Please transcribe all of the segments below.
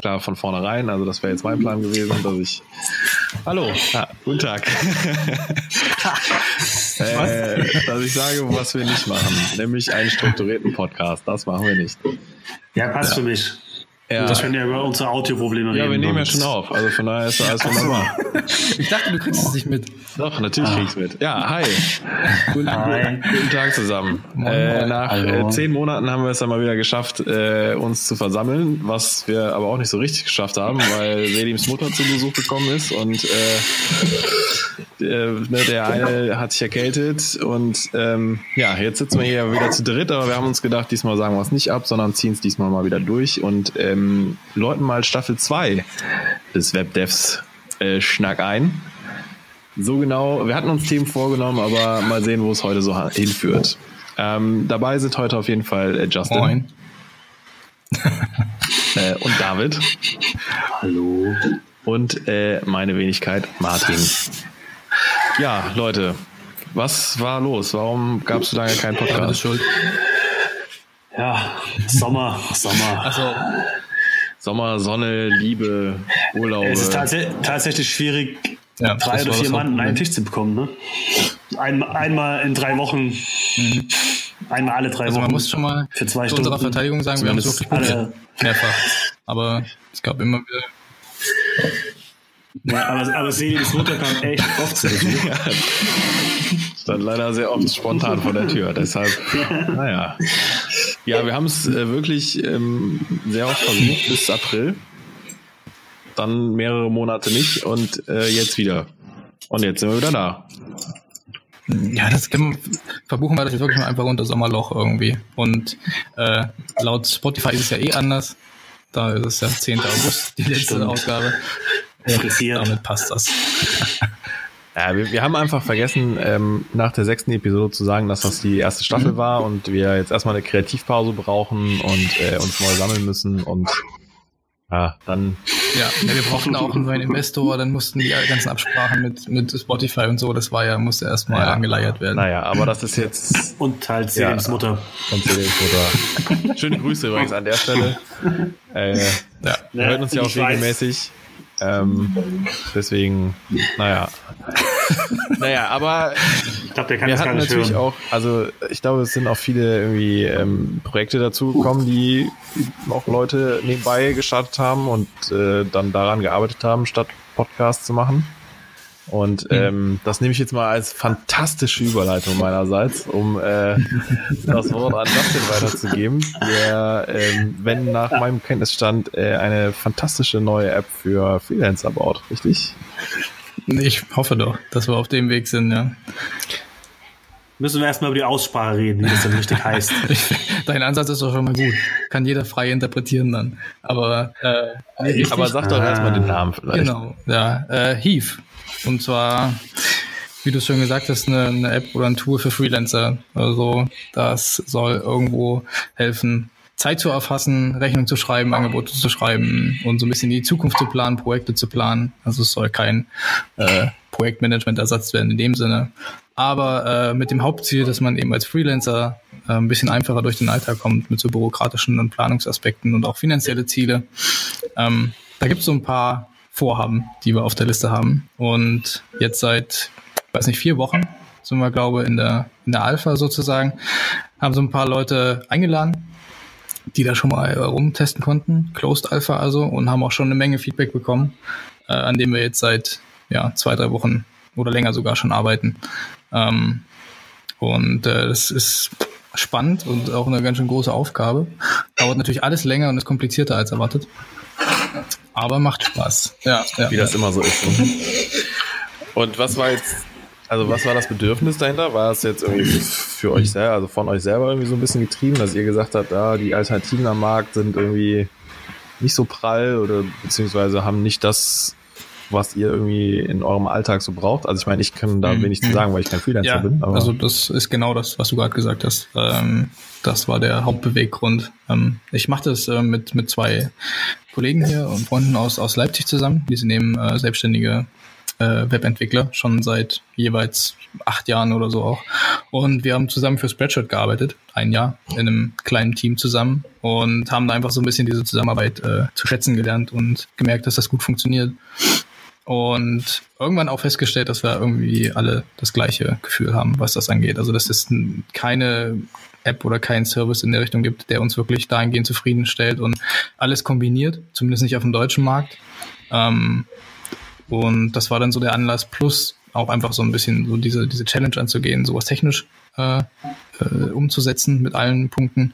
klar von vornherein. Also das wäre jetzt mein Plan gewesen, dass ich. Hallo, ja, guten Tag. äh, dass ich sage, was wir nicht machen, nämlich einen strukturierten Podcast. Das machen wir nicht. Ja, passt ja. für mich. Ja. Das können ja über unsere Audioprobleme reden. Ja, wir nehmen ja schon auf. Also von daher ist alles wunderbar. Ich dachte, du kriegst es nicht mit. Doch, natürlich ah. kriegst du mit. Ja, hi. Guten, hi. guten Tag zusammen. Äh, nach äh, zehn Monaten haben wir es dann mal wieder geschafft, äh, uns zu versammeln, was wir aber auch nicht so richtig geschafft haben, weil Selims Mutter zu Besuch gekommen ist und äh, äh, ne, der eine hat sich erkältet und ähm, ja, jetzt sitzen wir hier wieder zu dritt, aber wir haben uns gedacht, diesmal sagen wir es nicht ab, sondern ziehen es diesmal mal wieder durch und ähm, ähm, läuten mal Staffel 2 des Webdevs äh, Schnack ein. So genau, wir hatten uns Themen vorgenommen, aber mal sehen, wo es heute so hinführt. Ähm, dabei sind heute auf jeden Fall äh, Justin. Moin. äh, und David. Hallo. Und äh, meine Wenigkeit Martin. Ja, Leute, was war los? Warum gab es so lange keinen Podcast? Schuld. Ja, Sommer, Sommer. Also, Sommer, Sonne, Liebe, Urlaub. Es ist tats tatsächlich schwierig, ja, drei oder vier Mann an einen Tisch zu bekommen. Ne? Ein, einmal in drei Wochen. Mhm. Einmal alle drei also Wochen. Man muss schon mal für zwei zu Stunden. unserer Verteidigung sagen, wir haben es wirklich probiert. Mehrfach. Aber es gab immer wieder. Ja, aber, aber Selis Mutter kam echt oft zu ja. Stand leider sehr oft spontan vor der Tür. Deshalb, naja. Ja, wir haben es äh, wirklich ähm, sehr oft versucht bis April. Dann mehrere Monate nicht und äh, jetzt wieder. Und jetzt sind wir wieder da. Ja, das kann, verbuchen wir das jetzt wirklich mal einfach unter Sommerloch irgendwie. Und äh, laut Spotify ist es ja eh anders. Da ist es ja 10. August, die letzte Stimmt. Ausgabe. Ja, damit passt das. Ja, wir, wir haben einfach vergessen, ähm, nach der sechsten Episode zu sagen, dass das die erste Staffel mhm. war und wir jetzt erstmal eine Kreativpause brauchen und äh, uns neu sammeln müssen und ja, dann. Ja, ja, wir brauchten auch einen neuen Investor, dann mussten die ganzen Absprachen mit, mit Spotify und so, das war ja, musste erstmal ja, angeleiert werden. Naja, aber das ist jetzt. Und halt Selims ja, Mutter. Und Selims Mutter. Schöne Grüße übrigens an der Stelle. Äh, ja, wir hören uns ja auch regelmäßig. Ähm, deswegen, naja. naja, aber ich glaube, der kann wir hatten natürlich hören. auch, also ich glaube, es sind auch viele irgendwie ähm, Projekte dazu gekommen, die auch Leute nebenbei gestartet haben und äh, dann daran gearbeitet haben, statt Podcast zu machen. Und hm. ähm, das nehme ich jetzt mal als fantastische Überleitung meinerseits, um äh, das Wort an Justin weiterzugeben, der, ähm, wenn nach meinem Kenntnisstand, äh, eine fantastische neue App für Freelancer baut, richtig? Ich hoffe doch, dass wir auf dem Weg sind, ja. Müssen wir erstmal über die Aussprache reden, wie das denn richtig heißt. Dein Ansatz ist doch schon mal gut. Kann jeder frei interpretieren dann. Aber, äh, aber sag doch ah. erstmal den Namen vielleicht. Genau, ja. Äh, Heave und zwar, wie du schon gesagt hast, eine, eine App oder ein Tool für Freelancer. Also das soll irgendwo helfen, Zeit zu erfassen, Rechnung zu schreiben, Angebote zu schreiben und so ein bisschen die Zukunft zu planen, Projekte zu planen. Also es soll kein äh, Projektmanagement ersetzt werden in dem Sinne. Aber äh, mit dem Hauptziel, dass man eben als Freelancer äh, ein bisschen einfacher durch den Alltag kommt mit so bürokratischen und Planungsaspekten und auch finanzielle Ziele. Ähm, da gibt es so ein paar Vorhaben, die wir auf der Liste haben. Und jetzt seit, weiß nicht, vier Wochen sind wir, glaube ich, in der, in der Alpha sozusagen, haben so ein paar Leute eingeladen, die da schon mal rumtesten konnten, Closed Alpha also, und haben auch schon eine Menge Feedback bekommen, äh, an dem wir jetzt seit ja, zwei, drei Wochen oder länger sogar schon arbeiten. Ähm, und äh, das ist spannend und auch eine ganz schön große Aufgabe. Dauert natürlich alles länger und ist komplizierter als erwartet aber macht Spaß. Ja, ja Wie das immer so ist. Ne? Und was war jetzt, also was war das Bedürfnis dahinter? War es jetzt irgendwie für euch selber, also von euch selber irgendwie so ein bisschen getrieben, dass ihr gesagt habt, ah, die Alternativen am Markt sind irgendwie nicht so prall oder beziehungsweise haben nicht das, was ihr irgendwie in eurem Alltag so braucht? Also ich meine, ich kann da mhm. wenig zu sagen, weil ich kein Freelancer ja, bin. Also das ist genau das, was du gerade gesagt hast. Ähm, das war der Hauptbeweggrund. Ähm, ich mache das äh, mit, mit zwei Kollegen hier und Freunden aus, aus Leipzig zusammen. Die sind eben äh, selbstständige äh, Webentwickler, schon seit jeweils acht Jahren oder so auch. Und wir haben zusammen für Spreadshirt gearbeitet, ein Jahr, in einem kleinen Team zusammen und haben da einfach so ein bisschen diese Zusammenarbeit äh, zu schätzen gelernt und gemerkt, dass das gut funktioniert. Und irgendwann auch festgestellt, dass wir irgendwie alle das gleiche Gefühl haben, was das angeht. Also, dass es keine App oder keinen Service in der Richtung gibt, der uns wirklich dahingehend zufriedenstellt und alles kombiniert, zumindest nicht auf dem deutschen Markt. Ähm, und das war dann so der Anlass, plus auch einfach so ein bisschen so diese, diese Challenge anzugehen, sowas technisch äh, äh, umzusetzen mit allen Punkten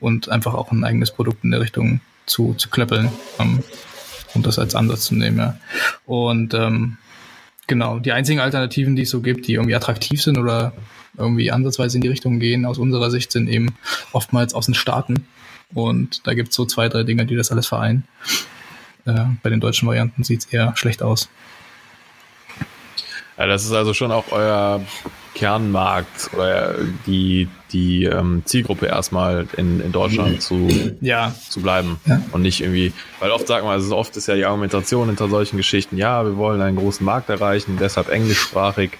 und einfach auch ein eigenes Produkt in der Richtung zu, zu klöppeln ähm, und das als Ansatz zu nehmen. Ja. Und ähm, genau, die einzigen Alternativen, die es so gibt, die irgendwie attraktiv sind oder irgendwie ansatzweise in die Richtung gehen, aus unserer Sicht sind eben oftmals aus den Staaten. Und da gibt es so zwei, drei Dinge, die das alles vereinen. Äh, bei den deutschen Varianten sieht es eher schlecht aus. Ja, das ist also schon auch euer Kernmarkt oder die, die ähm, Zielgruppe erstmal in, in Deutschland zu, ja. zu bleiben ja. und nicht irgendwie, weil oft sagt man, also oft ist ja die Argumentation hinter solchen Geschichten, ja, wir wollen einen großen Markt erreichen, deshalb englischsprachig,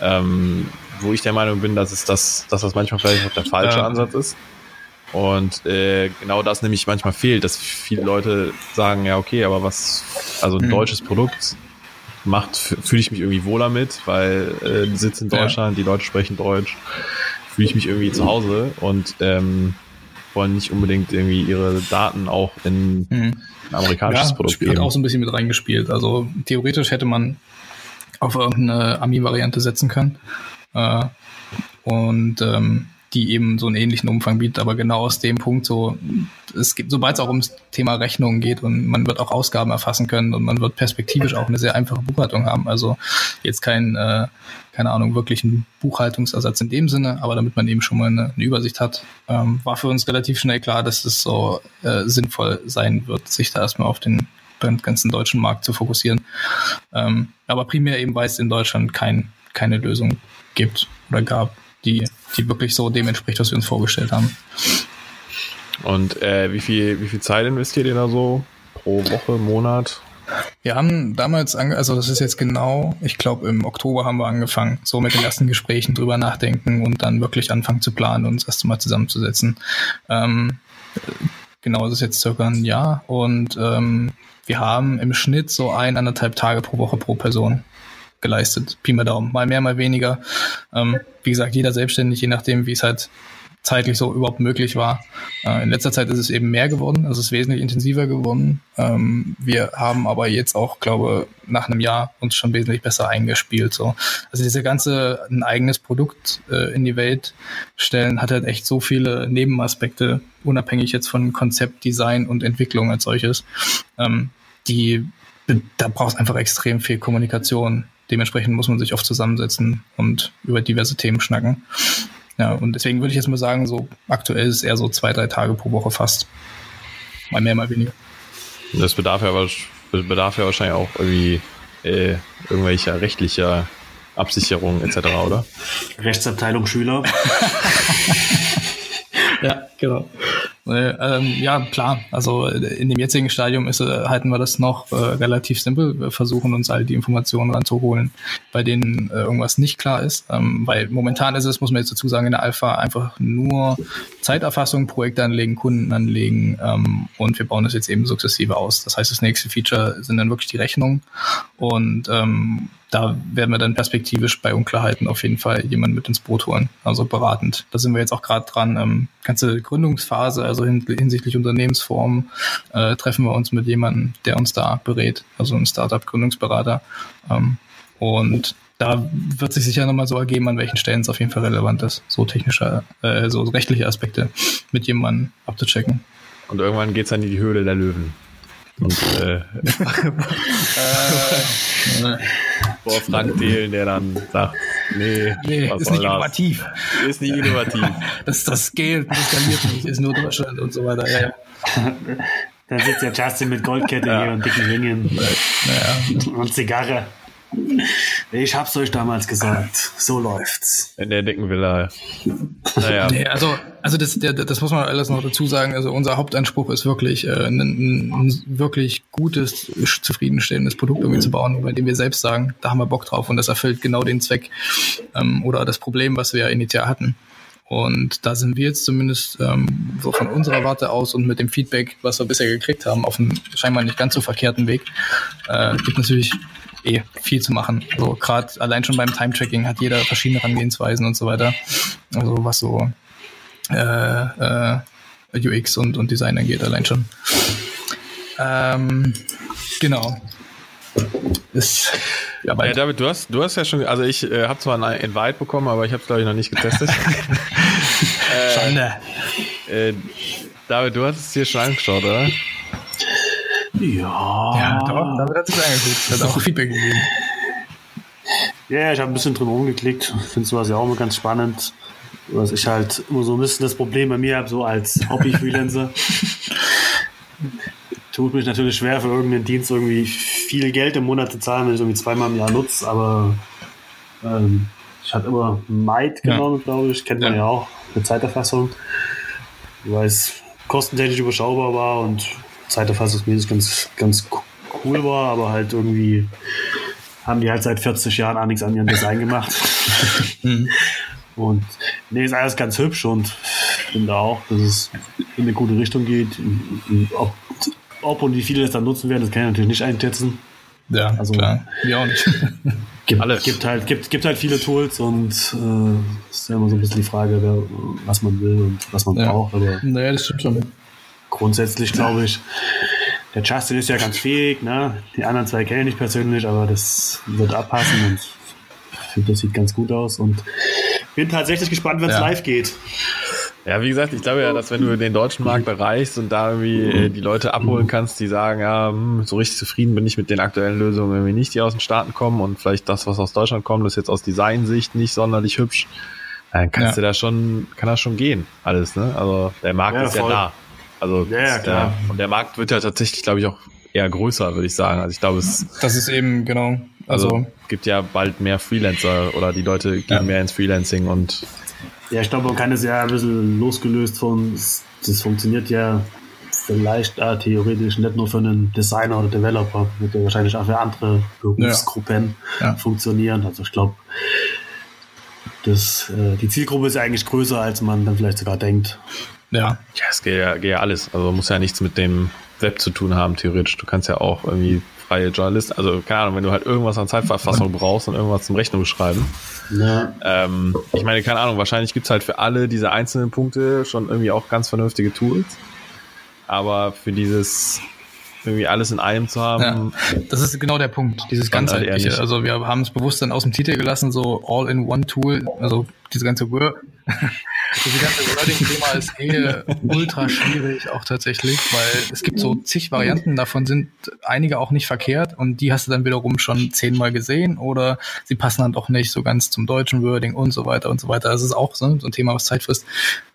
ähm, wo ich der Meinung bin, dass es das, dass das manchmal vielleicht auch der falsche ja. Ansatz ist. Und äh, genau das nämlich manchmal fehlt, dass viele Leute sagen, ja, okay, aber was, also ein mhm. deutsches Produkt macht, fühle ich mich irgendwie wohler mit, weil äh, sitzt in Deutschland, ja. die Leute sprechen Deutsch, fühle ich mich irgendwie zu Hause und ähm, wollen nicht unbedingt irgendwie ihre Daten auch in mhm. ein amerikanisches ja, Produkt Spiel geben. hat auch so ein bisschen mit reingespielt. Also theoretisch hätte man auf irgendeine Ami-Variante setzen können. Äh, und ähm, die eben so einen ähnlichen Umfang bietet, aber genau aus dem Punkt so, es gibt, sobald es auch ums Thema Rechnungen geht und man wird auch Ausgaben erfassen können und man wird perspektivisch auch eine sehr einfache Buchhaltung haben. Also jetzt kein, äh, keine Ahnung, wirklichen Buchhaltungsersatz in dem Sinne, aber damit man eben schon mal eine, eine Übersicht hat, ähm, war für uns relativ schnell klar, dass es so äh, sinnvoll sein wird, sich da erstmal auf den ganzen deutschen Markt zu fokussieren. Ähm, aber primär eben, weil es in Deutschland kein, keine Lösung gibt oder gab, die die wirklich so dem entspricht, was wir uns vorgestellt haben. Und äh, wie, viel, wie viel Zeit investiert ihr da so pro Woche, Monat? Wir haben damals, ange also das ist jetzt genau, ich glaube im Oktober haben wir angefangen, so mit den ersten Gesprächen drüber nachdenken und dann wirklich anfangen zu planen und uns erst mal zusammenzusetzen. Ähm, genau, das ist jetzt circa ein Jahr und ähm, wir haben im Schnitt so ein, anderthalb Tage pro Woche pro Person geleistet. Pi mal Daumen. Mal mehr, mal weniger. Ähm, wie gesagt, jeder selbstständig, je nachdem, wie es halt zeitlich so überhaupt möglich war. Äh, in letzter Zeit ist es eben mehr geworden, also es ist wesentlich intensiver geworden. Ähm, wir haben aber jetzt auch, glaube nach einem Jahr uns schon wesentlich besser eingespielt. So. Also diese ganze ein eigenes Produkt äh, in die Welt stellen hat halt echt so viele Nebenaspekte, unabhängig jetzt von Konzept, Design und Entwicklung als solches. Ähm, die da braucht es einfach extrem viel Kommunikation Dementsprechend muss man sich oft zusammensetzen und über diverse Themen schnacken. Ja, und deswegen würde ich jetzt mal sagen, so aktuell ist es eher so zwei, drei Tage pro Woche fast. Mal mehr, mal weniger. Das bedarf ja, bedarf ja wahrscheinlich auch irgendwie äh, irgendwelcher rechtlicher Absicherung etc., oder? Rechtsabteilung Schüler. ja, genau. Ähm, ja, klar. Also in dem jetzigen Stadium ist, äh, halten wir das noch äh, relativ simpel. Wir versuchen uns all die Informationen ranzuholen, bei denen äh, irgendwas nicht klar ist. Ähm, weil momentan ist es, muss man jetzt dazu sagen, in der Alpha einfach nur Zeiterfassung, Projekte anlegen, Kunden anlegen ähm, und wir bauen das jetzt eben sukzessive aus. Das heißt, das nächste Feature sind dann wirklich die Rechnungen und ähm, da werden wir dann perspektivisch bei Unklarheiten auf jeden Fall jemanden mit ins Boot holen, also beratend. Da sind wir jetzt auch gerade dran. Ähm, ganze Gründungsphase, also hin, hinsichtlich Unternehmensform, äh, treffen wir uns mit jemandem, der uns da berät, also ein Startup-Gründungsberater. Ähm, und da wird sich sicher nochmal so ergeben, an welchen Stellen es auf jeden Fall relevant ist, so technische, äh, so rechtliche Aspekte mit jemandem abzuchecken. Und irgendwann geht es dann in die Höhle der Löwen. Und, äh, äh, vor Frank Thelen, der dann sagt, nee, nee ist nicht innovativ. Das? Ist nicht innovativ. Das, das Geld das skaliert nicht, ist nur Deutschland und so weiter. Ja, ja. Da sitzt ja Justin mit Goldkette ja. hier und dicken Ringen. Ja. Und Zigarre. Ich hab's euch damals gesagt. So läuft's. In der dicken Villa. Naja. Nee, also, also das, der, das muss man alles noch dazu sagen. Also unser Hauptanspruch ist wirklich, äh, ein, ein wirklich gutes, zufriedenstellendes Produkt irgendwie zu bauen, bei dem wir selbst sagen, da haben wir Bock drauf und das erfüllt genau den Zweck ähm, oder das Problem, was wir ja initial hatten. Und da sind wir jetzt zumindest ähm, so von unserer Warte aus und mit dem Feedback, was wir bisher gekriegt haben, auf einem scheinbar nicht ganz so verkehrten Weg. Äh, gibt natürlich eh viel zu machen. So also gerade allein schon beim Time-Tracking hat jeder verschiedene Herangehensweisen und so weiter. Also was so äh, äh, UX und, und Design angeht, allein schon. Ähm, genau. Ist, ja, ja, David, du hast, du hast ja schon, also ich äh, habe zwar ein Invite bekommen, aber ich habe es glaube ich noch nicht getestet. äh, Schande. Äh, David, du hast es hier schon angeschaut, oder? Ja. Ja, doch, David hat sich angeguckt, hat auch Feedback gegeben. Ja, ich habe ein bisschen drum rumgeklickt. Finde sowas ja auch immer ganz spannend. Was ich halt immer so ein bisschen das Problem bei mir habe, so als Hobby-Freelancer. Tut mich natürlich schwer, für irgendeinen Dienst irgendwie viel Geld im Monat zu zahlen, wenn ich irgendwie zweimal im Jahr nutze, aber ähm, ich hatte immer Might genommen, ja. glaube ich. Kennt man ja, ja auch, eine Zeiterfassung. Weil es kostentechnisch überschaubar war und zeiterfassungsmäßig ganz, ganz cool war, aber halt irgendwie haben die halt seit 40 Jahren auch nichts an ihrem Design gemacht. Mhm. Und nee, ist alles ganz hübsch und finde auch, dass es in eine gute Richtung geht. Ob, ob und wie viele das dann nutzen werden, das kann ich natürlich nicht einschätzen. Ja, also klar. Wir auch nicht. gibt, Alle. gibt halt gibt, gibt halt viele Tools und äh, ist ja immer so ein bisschen die Frage, wer, was man will und was man ja. braucht. Aber naja, das stimmt schon grundsätzlich glaube ich, der Justin ist ja ganz fähig, ne? Die anderen zwei kenne ich persönlich, aber das wird abpassen und ich finde, das sieht ganz gut aus und bin tatsächlich gespannt, wenn es ja. live geht. Ja, wie gesagt, ich glaube ja, dass wenn du den deutschen Markt erreichst und da irgendwie äh, die Leute abholen kannst, die sagen, ja, hm, so richtig zufrieden bin ich mit den aktuellen Lösungen irgendwie nicht, die aus den Staaten kommen und vielleicht das, was aus Deutschland kommt, ist jetzt aus Designsicht nicht sonderlich hübsch, dann kannst ja. du da schon, kann das schon gehen, alles, ne? Also der Markt ja, ist voll. ja da. Also ja, ja, klar. Der, und der Markt wird ja tatsächlich, glaube ich, auch eher größer, würde ich sagen. Also ich glaube, es das ist eben genau. Also, also gibt ja bald mehr Freelancer oder die Leute gehen ja. mehr ins Freelancing und ja, ich glaube, man kann es ja ein bisschen losgelöst von, das funktioniert ja vielleicht äh, theoretisch nicht nur für einen Designer oder Developer, wird ja wahrscheinlich auch für andere Berufsgruppen ja. Ja. funktionieren. Also ich glaube, das, äh, die Zielgruppe ist ja eigentlich größer, als man dann vielleicht sogar denkt. Ja. Ja, es geht ja, geht ja alles. Also muss ja nichts mit dem Web zu tun haben, theoretisch. Du kannst ja auch irgendwie freie Journalist, also keine Ahnung, wenn du halt irgendwas an Zeitverfassung brauchst und irgendwas zum Rechnung schreiben. Ja. Ähm, ich meine, keine Ahnung, wahrscheinlich gibt's halt für alle diese einzelnen Punkte schon irgendwie auch ganz vernünftige Tools. Aber für dieses irgendwie alles in einem zu haben. Ja, das ist genau der Punkt, dieses halt ganzheitliche. Also wir haben es bewusst dann aus dem Titel gelassen, so All-in-One-Tool, also diese ganze Word, diese ganze Wording-Thema ist eh ultra schwierig auch tatsächlich, weil es gibt so zig Varianten, davon sind einige auch nicht verkehrt und die hast du dann wiederum schon zehnmal gesehen oder sie passen dann doch nicht so ganz zum deutschen Wording und so weiter und so weiter. Das ist auch so, ein Thema, was Zeit frisst.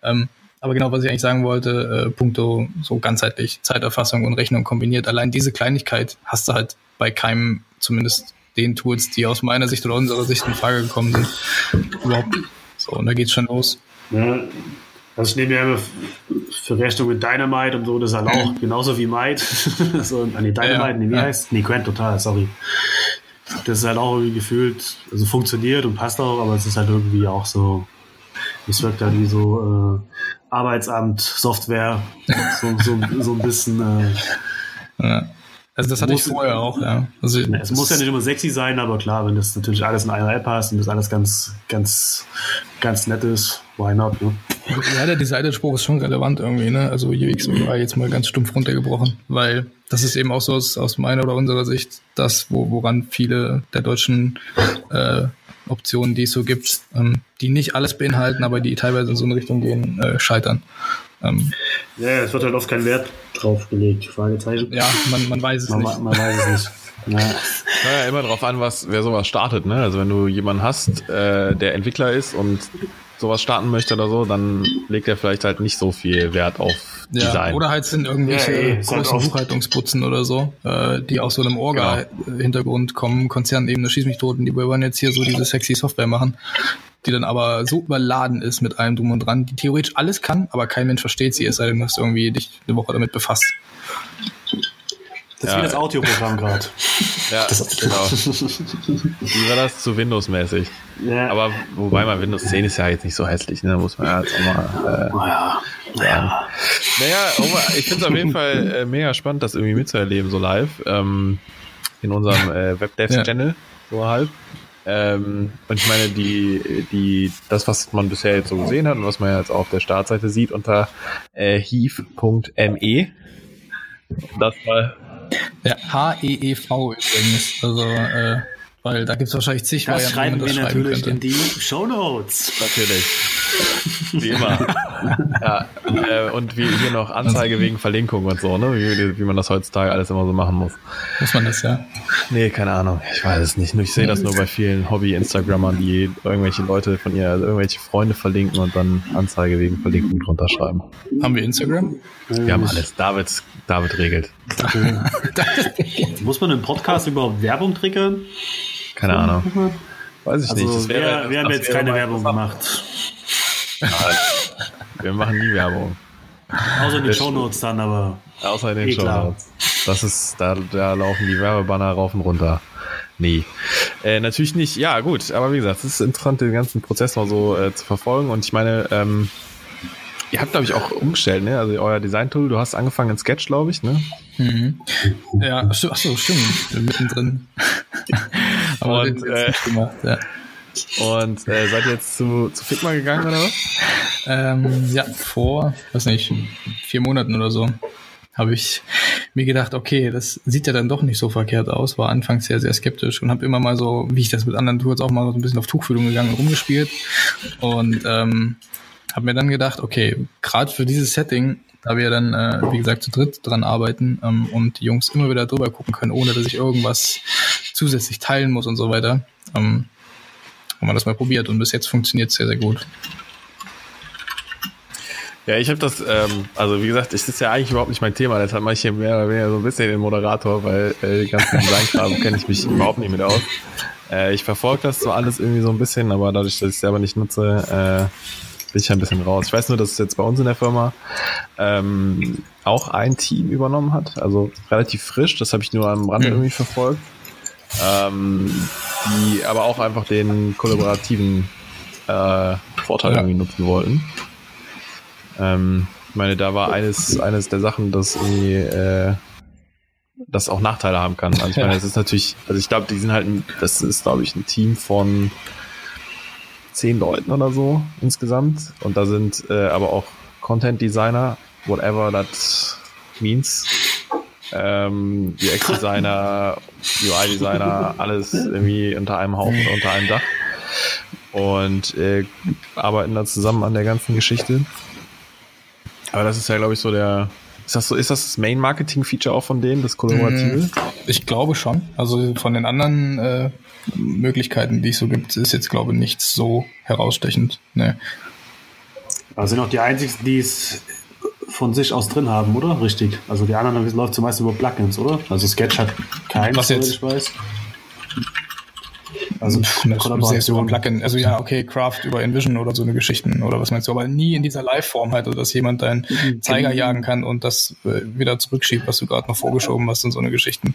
Ähm, aber genau, was ich eigentlich sagen wollte, äh, puncto so ganzheitlich Zeiterfassung und Rechnung kombiniert. Allein diese Kleinigkeit hast du halt bei keinem, zumindest den Tools, die aus meiner Sicht oder unserer Sicht in Frage gekommen sind, überhaupt. So, und da geht's schon los. Ja, also ich nehme ja immer für Rechnung mit Dynamite und so, das ist halt auch genauso wie Might. so, nee, Dynamite, ja, nee, wie ja. heißt? Nee, Grant total, sorry. Das ist halt auch irgendwie gefühlt, also funktioniert und passt auch, aber es ist halt irgendwie auch so, es wirkt halt wie so äh, Arbeitsamt, Software, so, so, so ein bisschen. Äh, ja. Also das hatte muss, ich vorher auch, ja. Also es muss ja nicht immer sexy sein, aber klar, wenn das natürlich alles in einer App hast und das alles ganz, ganz, ganz nett ist, why not, ne? Ja, der Designerspruch ist schon relevant irgendwie, ne? Also UX war jetzt mal ganz stumpf runtergebrochen, weil das ist eben auch so aus, aus meiner oder unserer Sicht das, wo, woran viele der deutschen äh, Optionen, die es so gibt, ähm, die nicht alles beinhalten, aber die teilweise in so eine Richtung gehen, äh, scheitern. Ähm, ja, es wird halt oft kein Wert drauf gelegt, Fragezeichen. Ja, man, man weiß es man, nicht. Man weiß es nicht. Ja. ja, immer darauf an, was, wer sowas startet. Ne? Also wenn du jemanden hast, äh, der Entwickler ist und sowas starten möchte oder so, dann legt er vielleicht halt nicht so viel Wert auf ja, Design. Oder halt sind irgendwelche ja, ey, großen halt Buchhaltungsputzen oder so, äh, die aus so einem Orga-Hintergrund genau. kommen, Konzernebene, schieß mich tot, und die wollen jetzt hier so diese sexy Software machen, die dann aber so überladen ist mit allem drum und dran, die theoretisch alles kann, aber kein Mensch versteht sie, es sei denn, du hast irgendwie dich eine Woche damit befasst. Das ist ja. wie das Audioprogramm gerade. Ja, genau. Wie war das zu Windows-mäßig? Ja. Aber wobei mal Windows 10 ist ja jetzt nicht so hässlich, ne? Da muss man ja jetzt auch mal. Äh, ja. Ja. Naja, ich finde es auf jeden Fall äh, mega spannend, das irgendwie mitzuerleben, so live. Ähm, in unserem äh, WebDevs-Channel, ja. so halb. Ähm, und ich meine, die, die, das, was man bisher jetzt so gesehen hat und was man jetzt auf der Startseite sieht unter äh, heave.me, das war ja, H-E-E-V übrigens. Also, äh, weil da gibt es wahrscheinlich zig das Varianten, schreiben wir natürlich könnte. in die Show Notes. Natürlich. Wie immer. Ja, äh, und wie hier noch Anzeige wegen Verlinkung und so, ne? Wie, wie, man das heutzutage alles immer so machen muss. Muss man das, ja? Nee, keine Ahnung. Ich weiß es nicht. Ich sehe das nur bei vielen Hobby-Instagrammern, die irgendwelche Leute von ihr, also irgendwelche Freunde verlinken und dann Anzeige wegen Verlinkung drunter schreiben. Haben wir Instagram? Wir haben alles. David, David regelt. muss man im Podcast überhaupt Werbung triggern? Keine Ahnung. Weiß ich also nicht. Wäre, wir, wir haben jetzt keine Werbung gemacht. Nein, wir machen nie Werbung. Außer in den Shownotes dann, aber. Außer in den eh Shownotes. Das ist, da, da laufen die Werbebanner rauf und runter. Nee. Äh, natürlich nicht. Ja, gut, aber wie gesagt, es ist interessant, den ganzen Prozess mal so äh, zu verfolgen. Und ich meine, ähm, ihr habt, glaube ich, auch umgestellt, ne? Also euer Design-Tool, du hast angefangen in Sketch, glaube ich, ne? Mhm. Ja, achso, stimmt. Mittendrin. Aber und, äh, gemacht, ja. Und äh, seid ihr jetzt zu, zu Figma gegangen oder was? Ähm, ja, vor, weiß nicht, vier Monaten oder so habe ich mir gedacht, okay, das sieht ja dann doch nicht so verkehrt aus. War anfangs sehr, sehr skeptisch und habe immer mal so, wie ich das mit anderen Tools auch mal so ein bisschen auf Tuchfühlung gegangen und rumgespielt. Und ähm, habe mir dann gedacht, okay, gerade für dieses Setting da wir dann, äh, wie gesagt, zu dritt dran arbeiten ähm, und die Jungs immer wieder drüber gucken können, ohne dass ich irgendwas zusätzlich teilen muss und so weiter, ähm, haben wir das mal probiert und bis jetzt funktioniert es sehr, sehr gut. Ja, ich habe das, ähm, also wie gesagt, das ist ja eigentlich überhaupt nicht mein Thema. Deshalb mache ich hier mehr oder weniger so ein bisschen den Moderator, weil äh, die ganzen Designkram kenne ich mich überhaupt nicht mit aus. Äh, ich verfolge das so alles irgendwie so ein bisschen, aber dadurch, dass ich es selber nicht nutze, äh, bin ich ein bisschen raus. Ich weiß nur, dass es jetzt bei uns in der Firma ähm, auch ein Team übernommen hat, also relativ frisch, das habe ich nur am Rande mhm. irgendwie verfolgt, ähm, die aber auch einfach den kollaborativen äh, Vorteil ja. irgendwie nutzen wollten. Ähm, ich meine, da war eines, eines der Sachen, dass irgendwie äh, das auch Nachteile haben kann. Also ich meine, es ist natürlich, also ich glaube, die sind halt, ein, das ist, glaube ich, ein Team von zehn Leuten oder so insgesamt. Und da sind äh, aber auch Content Designer, whatever that means. Ähm, UX-Designer, UI-Designer, alles irgendwie unter einem Haufen, unter einem Dach. Und äh, arbeiten da zusammen an der ganzen Geschichte. Aber das ist ja, glaube ich, so der. Ist das so, ist das das Main-Marketing-Feature auch von denen, das Kollaborative? Mm, ich glaube schon. Also von den anderen äh, Möglichkeiten, die es so gibt, ist jetzt, glaube ich, nichts so herausstechend. Ne. Also sind auch die einzigen, die es von sich aus drin haben, oder? Richtig. Also die anderen läuft zumeist über Plugins, oder? Also Sketch hat keinen, Was jetzt? ich weiß. Also Kollaboration. Plugin. Also ja, okay, Craft über InVision oder so eine Geschichten oder was meinst du, aber nie in dieser Live-Form halt, dass jemand deinen mhm. Zeiger jagen kann und das äh, wieder zurückschiebt, was du gerade noch vorgeschoben hast und so eine Geschichten.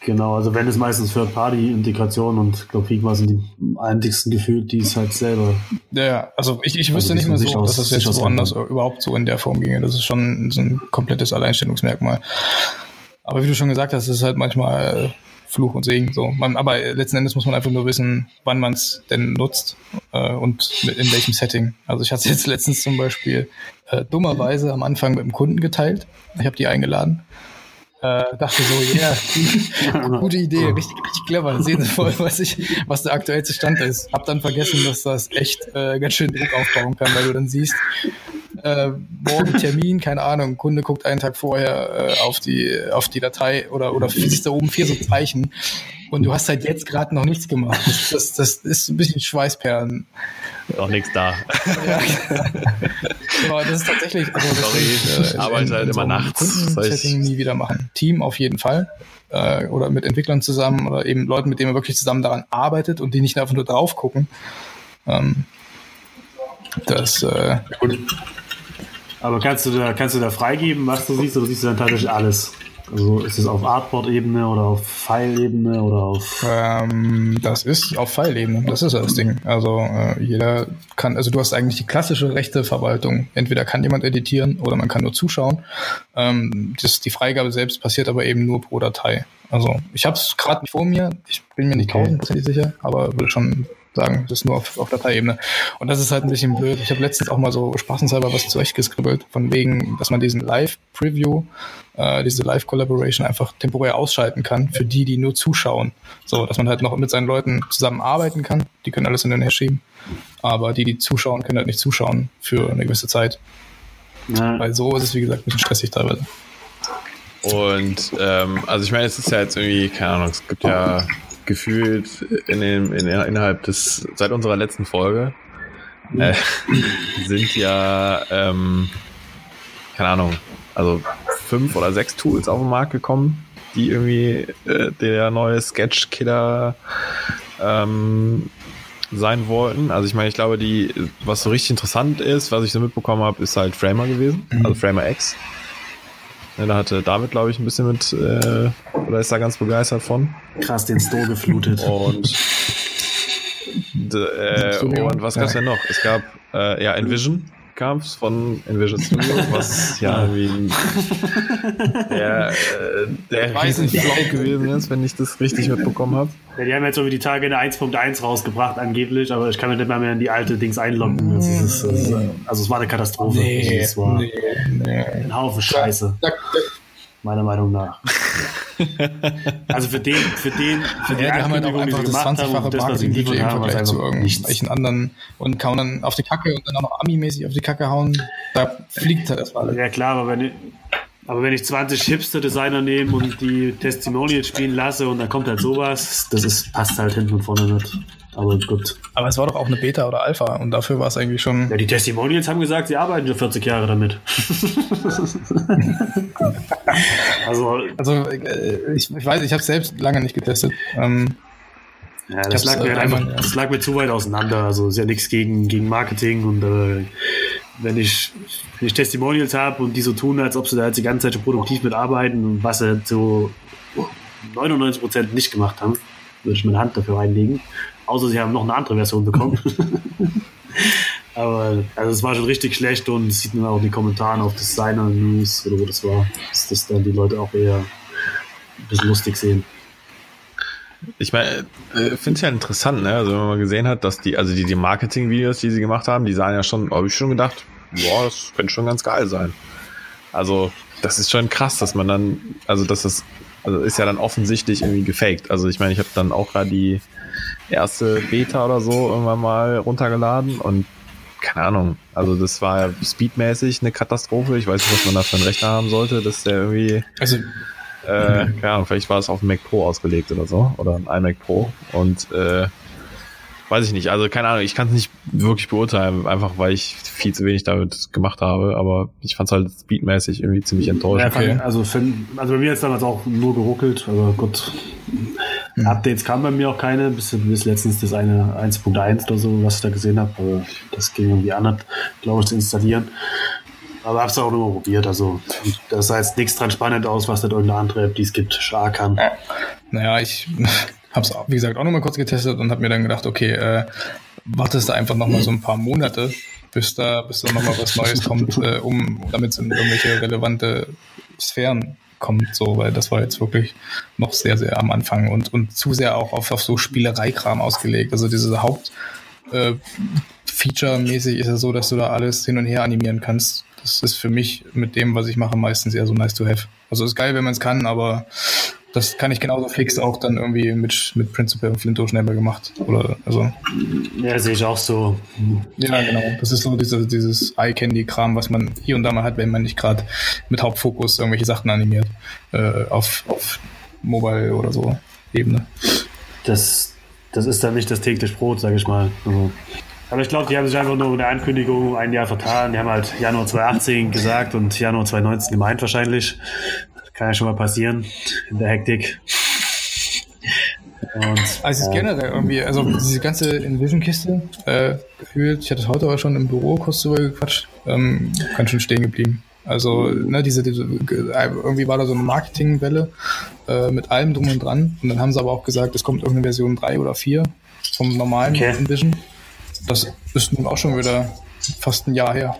Genau, also wenn es meistens Third-Party-Integration und ich glaube, Figma sind die einzigsten gefühlt, die es halt selber. Ja, also ich, ich wüsste also nicht mehr so, aus, dass das jetzt woanders überhaupt so in der Form ginge. Das ist schon so ein komplettes Alleinstellungsmerkmal. Aber wie du schon gesagt hast, ist halt manchmal äh, Fluch und Segen. So, man, aber letzten Endes muss man einfach nur wissen, wann man es denn nutzt äh, und mit, in welchem Setting. Also ich hatte jetzt letztens zum Beispiel äh, dummerweise am Anfang mit dem Kunden geteilt. Ich habe die eingeladen äh, dachte so, ja, yeah, gute Idee, richtig, richtig clever. Sehen Sie voll, was ich, was der aktuellste Stand ist. Hab dann vergessen, dass das echt äh, ganz schön Druck aufbauen kann, weil du dann siehst, äh, morgen Termin, keine Ahnung, Kunde guckt einen Tag vorher äh, auf die auf die Datei oder oder siehst da oben vier so Zeichen und du hast halt jetzt gerade noch nichts gemacht. Das, das, das ist ein bisschen Schweißperlen. Noch nichts da. Ja. Aber das ist tatsächlich, also Sorry, ich äh, arbeite halt immer nachts. Kundensetting nie wieder machen. Team auf jeden Fall. Äh, oder mit Entwicklern zusammen oder eben Leuten, mit denen man wirklich zusammen daran arbeitet und die nicht einfach nur drauf gucken. Ähm, das, äh, Aber kannst du da, kannst du da freigeben, was du siehst, oder siehst du dann tatsächlich alles? Also ist es auf Artboard-Ebene oder auf File-Ebene oder auf. Ähm, das ist auf File-Ebene, das ist das Ding. Also äh, jeder kann, also du hast eigentlich die klassische Rechteverwaltung. Entweder kann jemand editieren oder man kann nur zuschauen. Ähm, das, die Freigabe selbst passiert aber eben nur pro Datei. Also ich habe es gerade nicht vor mir, ich bin mir nicht tausendprozentig sicher, aber würde schon sagen, das ist nur auf, auf Dateiebene. Und das ist halt ein bisschen blöd. Ich habe letztens auch mal so spaßenshalber was zurechtgeskribbelt, von wegen, dass man diesen Live-Preview, äh, diese Live-Collaboration einfach temporär ausschalten kann für die, die nur zuschauen. So, dass man halt noch mit seinen Leuten zusammenarbeiten kann. Die können alles in den schieben. Aber die, die zuschauen, können halt nicht zuschauen für eine gewisse Zeit. Ja. Weil so ist es, wie gesagt, ein bisschen stressig teilweise. Und ähm, also ich meine, es ist ja jetzt irgendwie, keine Ahnung, es gibt ja gefühlt in dem, in, innerhalb des, seit unserer letzten Folge, äh, sind ja, ähm, keine Ahnung, also fünf oder sechs Tools auf den Markt gekommen, die irgendwie äh, der neue Sketch-Killer ähm, sein wollten. Also ich meine, ich glaube, die, was so richtig interessant ist, was ich so mitbekommen habe, ist halt Framer gewesen, mhm. also Framer X. Ja, da hatte David, glaube ich, ein bisschen mit, äh, oder ist da ganz begeistert von. Krass, den Store geflutet. Und, äh, und was gab es denn noch? Es gab äh, ja Envision kam es von Envision Studio, was ja irgendwie der, äh, der Riesenflop gewesen ist, wenn ich das richtig mitbekommen habe. Ja, die haben jetzt irgendwie die Tage eine 1.1 rausgebracht, angeblich, aber ich kann mir nicht mehr, mehr in die alte Dings einloggen. Das ist, das ist, also es war eine Katastrophe. Nee, es war nee, nee. ein Haufen Scheiße. Meiner Meinung nach. also für den, für den, für ja, die, die haben halt auch einfach das 20-fache Marketing-Budget im Vergleich zu irgendwelchen anderen und kauen dann auf die Kacke und dann auch noch Ami-mäßig auf die Kacke hauen. Da fliegt halt das alles. Ja klar, aber wenn ich, aber wenn ich 20 Hipster-Designer nehme und die Testimonials spielen lasse und dann kommt halt sowas, das ist, passt halt hinten und vorne nicht. Aber gut. Aber es war doch auch eine Beta oder Alpha und dafür war es eigentlich schon. Ja, die Testimonials haben gesagt, sie arbeiten schon 40 Jahre damit. also, also äh, ich, ich weiß, ich habe selbst lange nicht getestet. Ähm, ja, das lag, mir halt einfach, ja. das lag mir zu weit auseinander. Also ist ja nichts gegen, gegen Marketing und äh, wenn ich, wenn ich Testimonials habe und die so tun, als ob sie da jetzt die ganze Zeit schon produktiv mitarbeiten, was sie so 99% nicht gemacht haben, würde ich meine Hand dafür reinlegen. Außer sie haben noch eine andere Version bekommen. Aber also es war schon richtig schlecht und das sieht man auch in den Kommentaren auf Designer News oder wo das war, dass das dann die Leute auch eher ein bisschen lustig sehen. Ich meine, äh, finde es ja interessant, ne? Also wenn man mal gesehen hat, dass die, also die, die Marketing-Videos, die sie gemacht haben, die sahen ja schon, habe ich schon gedacht, boah, das könnte schon ganz geil sein. Also, das ist schon krass, dass man dann, also dass das, also ist ja dann offensichtlich irgendwie gefaked. Also ich meine, ich habe dann auch gerade die erste Beta oder so irgendwann mal runtergeladen und keine Ahnung, also das war speedmäßig eine Katastrophe. Ich weiß nicht, was man da für einen Rechner haben sollte, dass der irgendwie. Also äh, keine Ahnung, vielleicht war es auf dem Mac Pro ausgelegt oder so. Oder ein iMac Pro. Und äh, weiß ich nicht. Also keine Ahnung, ich kann es nicht wirklich beurteilen, einfach weil ich viel zu wenig damit gemacht habe. Aber ich fand es halt speedmäßig irgendwie ziemlich enttäuschend. Ja, okay. also, für, also bei mir ist damals auch nur geruckelt. Aber gut, hm. Updates kamen bei mir auch keine. Bis, bis letztens das eine 1.1 oder so, was ich da gesehen habe. Aber das ging irgendwie anders, glaube ich, zu installieren. Aber hab's auch nur mal probiert. Also, das sah jetzt nichts dran spannend aus, was nicht irgendeine andere App, die es gibt, schar kann. Naja, ich hab's, wie gesagt, auch noch mal kurz getestet und hab mir dann gedacht, okay, äh, wartest du einfach noch mal so ein paar Monate, bis da, bis da noch mal was Neues kommt, äh, um, damit es in irgendwelche relevante Sphären kommt, so, weil das war jetzt wirklich noch sehr, sehr am Anfang und, und zu sehr auch auf, auf so Spielereikram ausgelegt. Also diese Haupt, äh, Feature-mäßig ist es so, dass du da alles hin und her animieren kannst. Das ist für mich mit dem, was ich mache, meistens eher so nice to have. Also ist geil, wenn man es kann, aber das kann ich genauso fix auch dann irgendwie mit, mit Principal und Flinto schnell gemacht. Oder, also. Ja, sehe ich auch so. Ja, genau. Das ist so diese, dieses Eye-Candy-Kram, was man hier und da mal hat, wenn man nicht gerade mit Hauptfokus irgendwelche Sachen animiert. Äh, auf, auf Mobile oder so Ebene. Das, das ist dann nicht das tägliche Brot, sage ich mal. Also. Aber ich glaube, die haben sich einfach nur mit der Ankündigung ein Jahr vertan. Die haben halt Januar 2018 gesagt und Januar 2019 gemeint wahrscheinlich. Kann ja schon mal passieren in der Hektik. Und, also es ist äh, generell irgendwie, also diese ganze Envision-Kiste, äh, gefühlt, ich hatte es heute aber schon im Büro kurz drüber gequatscht, ähm, ganz schön stehen geblieben. Also, ne, diese, diese, irgendwie war da so eine Marketingwelle äh, mit allem drum und dran. Und dann haben sie aber auch gesagt, es kommt irgendeine Version 3 oder 4 vom normalen okay. Envision. Das ist nun auch schon wieder fast ein Jahr her.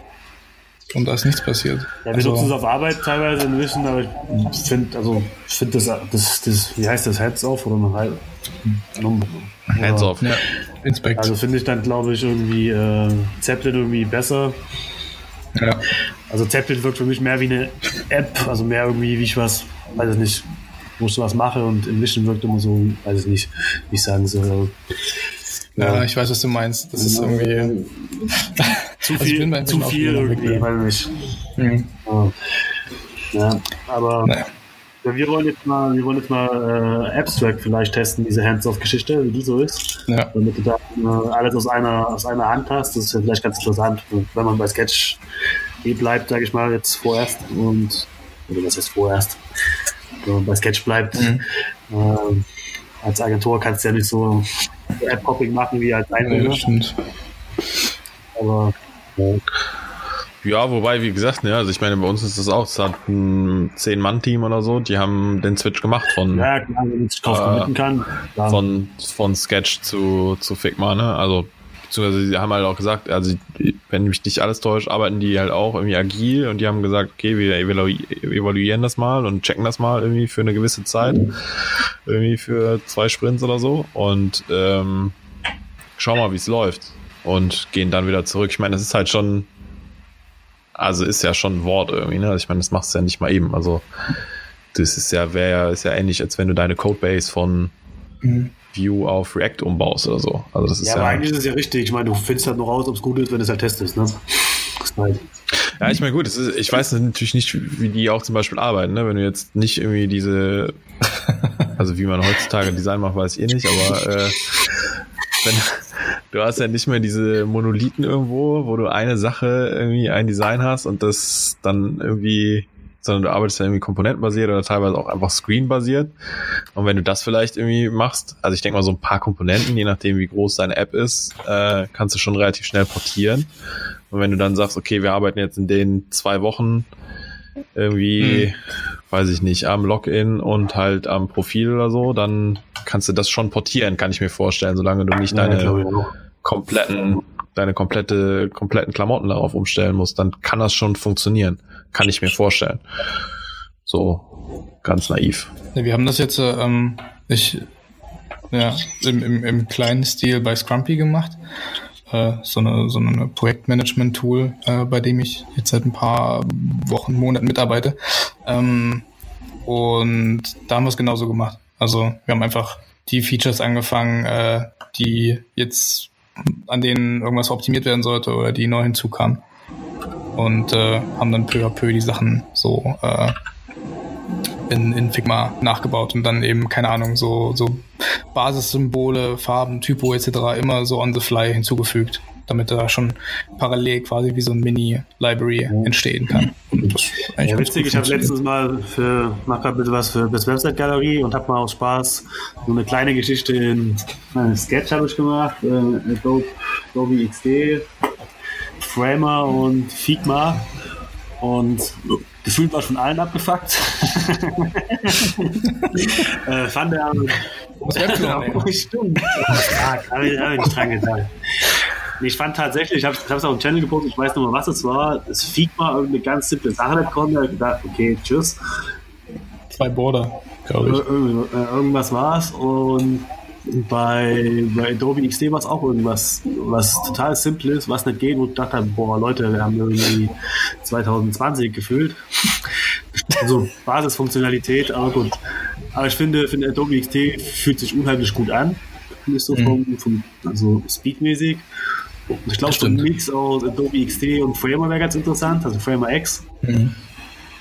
Und da ist nichts passiert. Ja, wir also, nutzen es auf Arbeit teilweise in Vision, aber ich finde, also, ich finde das, das, das, wie heißt das, Heads off oder noch Heads off. Ja, Inspect. Also finde ich dann, glaube ich, irgendwie äh, Zeppelin irgendwie besser. Ja. Also Zeppelin wirkt für mich mehr wie eine App, also mehr irgendwie, wie ich was, weiß ich nicht, wo ich sowas mache und in Vision wirkt immer so, weiß ich nicht, wie ich sagen soll. Ja, ja, ich weiß, was du meinst. Das ist irgendwie zu also viel, also zu viel irgendwie, weiß nicht. Mhm. Ja, aber naja. wir wollen jetzt mal, wir wollen jetzt mal äh, Abstract vielleicht testen, diese Hands-off-Geschichte, wie die so ist. Ja. Damit du da äh, alles aus einer, aus einer Hand hast. Das ist ja vielleicht ganz interessant, wenn man bei Sketch eh bleibt, sage ich mal, jetzt vorerst. Und, oder was heißt vorerst? Wenn man bei Sketch bleibt. Mhm. Äh, als Agentur kannst du ja nicht so App-Hopping machen wie als Einzelner. Ja. Aber ja. Wobei, wie gesagt, ne, also ich meine, bei uns ist das auch, es hat ein Zehn-Mann-Team oder so, die haben den Switch gemacht von, ja, klar, wenn ich drauf äh, kann. Von, von Sketch zu, zu Figma, ne? Also beziehungsweise sie haben halt auch gesagt, also wenn mich nicht alles täuscht, arbeiten die halt auch irgendwie agil und die haben gesagt, okay, wir evaluieren das mal und checken das mal irgendwie für eine gewisse Zeit, irgendwie für zwei Sprints oder so und ähm, schauen mal, wie es läuft und gehen dann wieder zurück. Ich meine, das ist halt schon, also ist ja schon ein Wort irgendwie, ne? Also ich meine, das machst du ja nicht mal eben. Also das ist ja, wäre ist ja ähnlich, als wenn du deine Codebase von mhm. View auf React umbaust oder so. Also das ist ja, ja aber eigentlich ist es ja richtig. Ich meine, du findest halt noch raus, ob es gut ist, wenn du es halt testest. Ne? Halt ja, ich meine, gut, ist, ich weiß natürlich nicht, wie die auch zum Beispiel arbeiten. Ne? Wenn du jetzt nicht irgendwie diese, also wie man heutzutage Design macht, weiß ich eh nicht, aber äh, wenn, du hast ja nicht mehr diese Monolithen irgendwo, wo du eine Sache irgendwie ein Design hast und das dann irgendwie sondern du arbeitest ja irgendwie komponentenbasiert oder teilweise auch einfach screenbasiert. Und wenn du das vielleicht irgendwie machst, also ich denke mal so ein paar Komponenten, je nachdem wie groß deine App ist, äh, kannst du schon relativ schnell portieren. Und wenn du dann sagst, okay, wir arbeiten jetzt in den zwei Wochen irgendwie, hm. Weiß ich nicht, am Login und halt am Profil oder so, dann kannst du das schon portieren, kann ich mir vorstellen, solange du nicht ja, deine kompletten deine komplette, kompletten Klamotten darauf umstellen musst, dann kann das schon funktionieren. Kann ich mir vorstellen. So, ganz naiv. Ja, wir haben das jetzt, ähm, ich, ja, im, im, im kleinen Stil bei Scrumpy gemacht. Äh, so eine, so eine Projektmanagement-Tool, äh, bei dem ich jetzt seit ein paar Wochen, Monaten mitarbeite. Ähm, und da haben wir es genauso gemacht. Also wir haben einfach die Features angefangen, äh, die jetzt an denen irgendwas optimiert werden sollte oder die neu hinzukamen. Und äh, haben dann peu à peu die Sachen so äh, in, in Figma nachgebaut und dann eben, keine Ahnung, so, so Basissymbole, Farben, Typo etc. immer so on the fly hinzugefügt damit da schon parallel quasi wie so ein Mini-Library entstehen kann. ja, witzig, ich habe letztes Mal für, mach gerade bitte was für das Website-Galerie und habe mal aus Spaß so eine kleine Geschichte in äh, Sketch habe ich gemacht, äh, Adobe, Adobe XD, Framer und Figma und gefühlt war schon allen abgefuckt. äh, fand er aber. Stimmt. Habe ich, hab ich nicht dran gedacht. Ich fand tatsächlich, ich habe es auf dem Channel gepostet, ich weiß noch mal, was es war. Es Figma irgendeine ganz simple Sache nicht konnte. Ich gedacht, okay, tschüss. Zwei Border, glaube ich. Ir äh, irgendwas war es und bei, bei Adobe XD war es auch irgendwas, was total simpel ist, was nicht geht, wo ich dachte, boah, Leute, wir haben irgendwie 2020 gefühlt. Also Basisfunktionalität, aber gut. Aber ich finde, finde Adobe XD fühlt sich unheimlich gut an. Ist so vom, mhm. vom, also speedmäßig. Ich glaube, so ein Mix aus Adobe XD und Framer wäre ganz interessant, also Framer X. Mhm.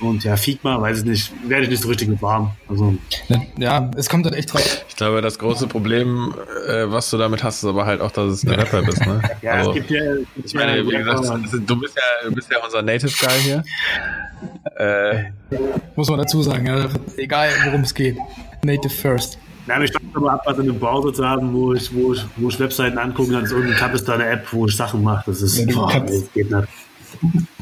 Und ja, Figma, weiß ich nicht, werde ich nicht so richtig mit warm. Also. Ja, es kommt halt echt drauf. Ich glaube, das große Problem, äh, was du damit hast, ist aber halt auch, dass es eine Website ist. Ne? ja, also, es gibt ja. Ich meine, wie gesagt, du bist ja, du bist ja unser Native Guy hier. Äh, Muss man dazu sagen, ja, egal worum es geht. Native first. Ja, ich glaube aber ab, was in einem Browser zu haben, wo ich, wo ich, wo ich Webseiten angucken kann. So ein Tab ist da eine App, wo ich Sachen mache. Das ist, ja, boah, das geht nicht.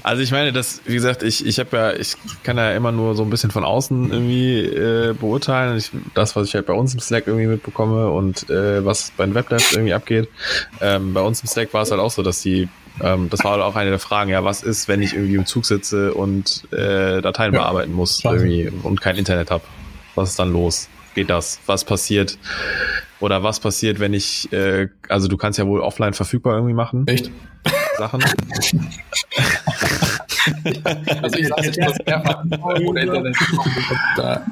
Also ich meine, das, wie gesagt, ich, ich habe ja, ich kann ja immer nur so ein bisschen von außen irgendwie äh, beurteilen. Ich, das, was ich halt bei uns im Slack irgendwie mitbekomme und äh, was bei den Webdevs irgendwie abgeht. Ähm, bei uns im Slack war es halt auch so, dass die, ähm, das war halt auch eine der Fragen, ja, was ist, wenn ich irgendwie im Zug sitze und äh, Dateien ja. bearbeiten muss irgendwie und kein Internet habe? Was ist dann los? Geht das? Was passiert? Oder was passiert, wenn ich, äh, also du kannst ja wohl offline verfügbar irgendwie machen. Echt? Sachen. also ich sage jetzt was da.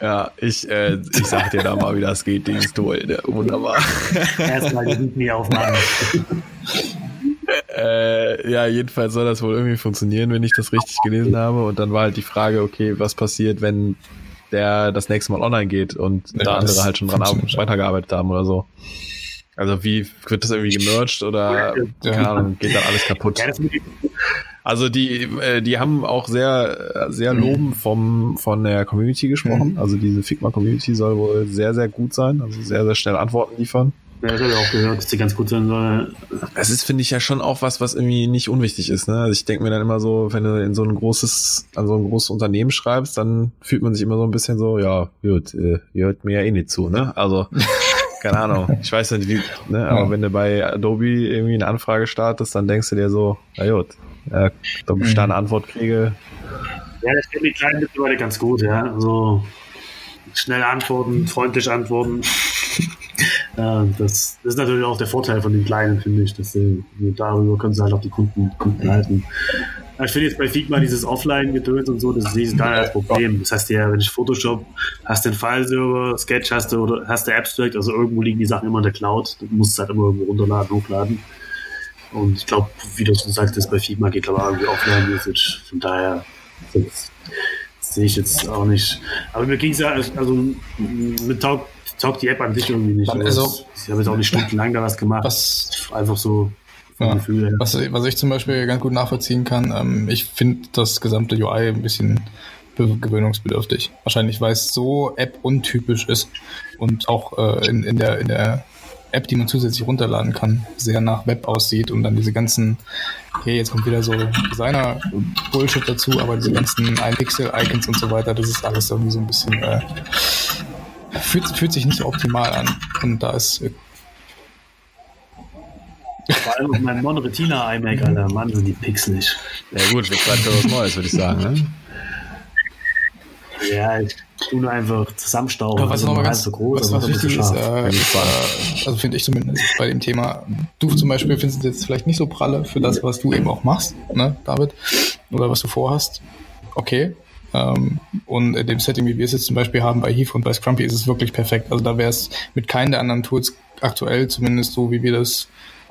Ja, ich, äh, ich sag dir da mal, wie das geht, dieses Duell. Ne? Wunderbar. Erstmal die Weekly aufmachen. Äh, ja, jedenfalls soll das wohl irgendwie funktionieren, wenn ich das richtig gelesen habe. Und dann war halt die Frage, okay, was passiert, wenn der das nächste Mal online geht und ja, da andere halt schon dran weitergearbeitet haben oder so. Also wie wird das irgendwie gemerged oder ja. keine Ahnung, geht dann alles kaputt? Also die, äh, die haben auch sehr, sehr loben vom, von der Community gesprochen. Mhm. Also diese Figma Community soll wohl sehr, sehr gut sein, also sehr, sehr schnell Antworten liefern. Ja, das habe ich auch gehört, dass die ganz gut sein soll. Das ist, finde ich, ja schon auch was, was irgendwie nicht unwichtig ist. Ne? Also ich denke mir dann immer so, wenn du in so ein großes, an so ein großes Unternehmen schreibst, dann fühlt man sich immer so ein bisschen so, ja, gut, äh, hört mir ja eh nicht zu, ne? Also, keine Ahnung. Ich weiß nicht, wie, ne? Aber ja. wenn du bei Adobe irgendwie eine Anfrage startest, dann denkst du dir so, na gut, äh, ob ich da eine Antwort kriege. Ja, ich kenne die Kleinen mittlerweile ganz gut, ja. Also schnell antworten, freundlich antworten. Ja, das, ist natürlich auch der Vorteil von den Kleinen, finde ich. Dass sie, darüber können sie halt auch die Kunden, Kunden halten. Ich finde jetzt bei Figma dieses Offline-Gedöns und so, das ist nicht das Problem. Das heißt ja, wenn ich Photoshop, hast den File-Server, Sketch hast du oder hast du Abstract, also irgendwo liegen die Sachen immer in der Cloud. Du musst es halt immer irgendwo runterladen, hochladen. Und ich glaube, wie du schon sagtest, bei Figma geht aber irgendwie Offline-Usage. Von daher sehe ich jetzt auch nicht. Aber mir ging es ja, also mit Talk taugt die App an sich irgendwie nicht. Also, ich habe jetzt auch nicht stundenlang da was gemacht. Was, einfach so ja, Gefühl, was, was ich zum Beispiel ganz gut nachvollziehen kann, ähm, ich finde das gesamte UI ein bisschen gewöhnungsbedürftig. Wahrscheinlich, weil es so App-untypisch ist und auch äh, in, in, der, in der App, die man zusätzlich runterladen kann, sehr nach Web aussieht und dann diese ganzen, okay, jetzt kommt wieder so Designer-Bullshit dazu, aber diese ganzen Ein-Pixel-Icons und so weiter, das ist alles irgendwie so ein bisschen äh, fühlt, fühlt sich nicht so optimal an. Und da ist. Vor allem auf meinem Non-Retina iMac, Alter. Mann, sind die pixelig. Ja, gut, wir für was Neues, würde ich sagen, ne? Ja, ich tue nur einfach zusammenstauben. Ja, was also noch ganz, so groß, was, was wichtig ist, äh, ist äh, also finde ich zumindest bei dem Thema, du zum Beispiel findest es jetzt vielleicht nicht so pralle für das, was du eben auch machst, ne, David, oder was du vorhast. Okay, und in dem Setting, wie wir es jetzt zum Beispiel haben bei Heath und bei Scrumpy, ist es wirklich perfekt. Also da wäre es mit keinen der anderen Tools aktuell, zumindest so wie wir das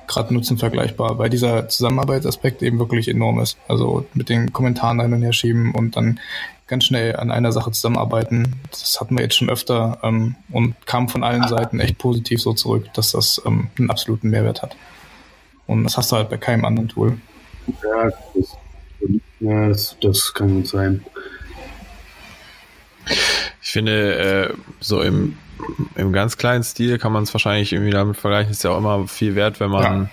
gerade nutzen, vergleichbar, weil dieser Zusammenarbeitsaspekt eben wirklich enorm ist. Also mit den Kommentaren hin und her schieben und dann ganz schnell an einer Sache zusammenarbeiten. Das hatten wir jetzt schon öfter ähm, und kam von allen Seiten echt positiv so zurück, dass das ähm, einen absoluten Mehrwert hat. Und das hast du halt bei keinem anderen Tool. Ja, das, das kann gut sein. Ich finde, äh, so im, im ganz kleinen Stil kann man es wahrscheinlich irgendwie damit vergleichen. Ist ja auch immer viel wert, wenn man ja.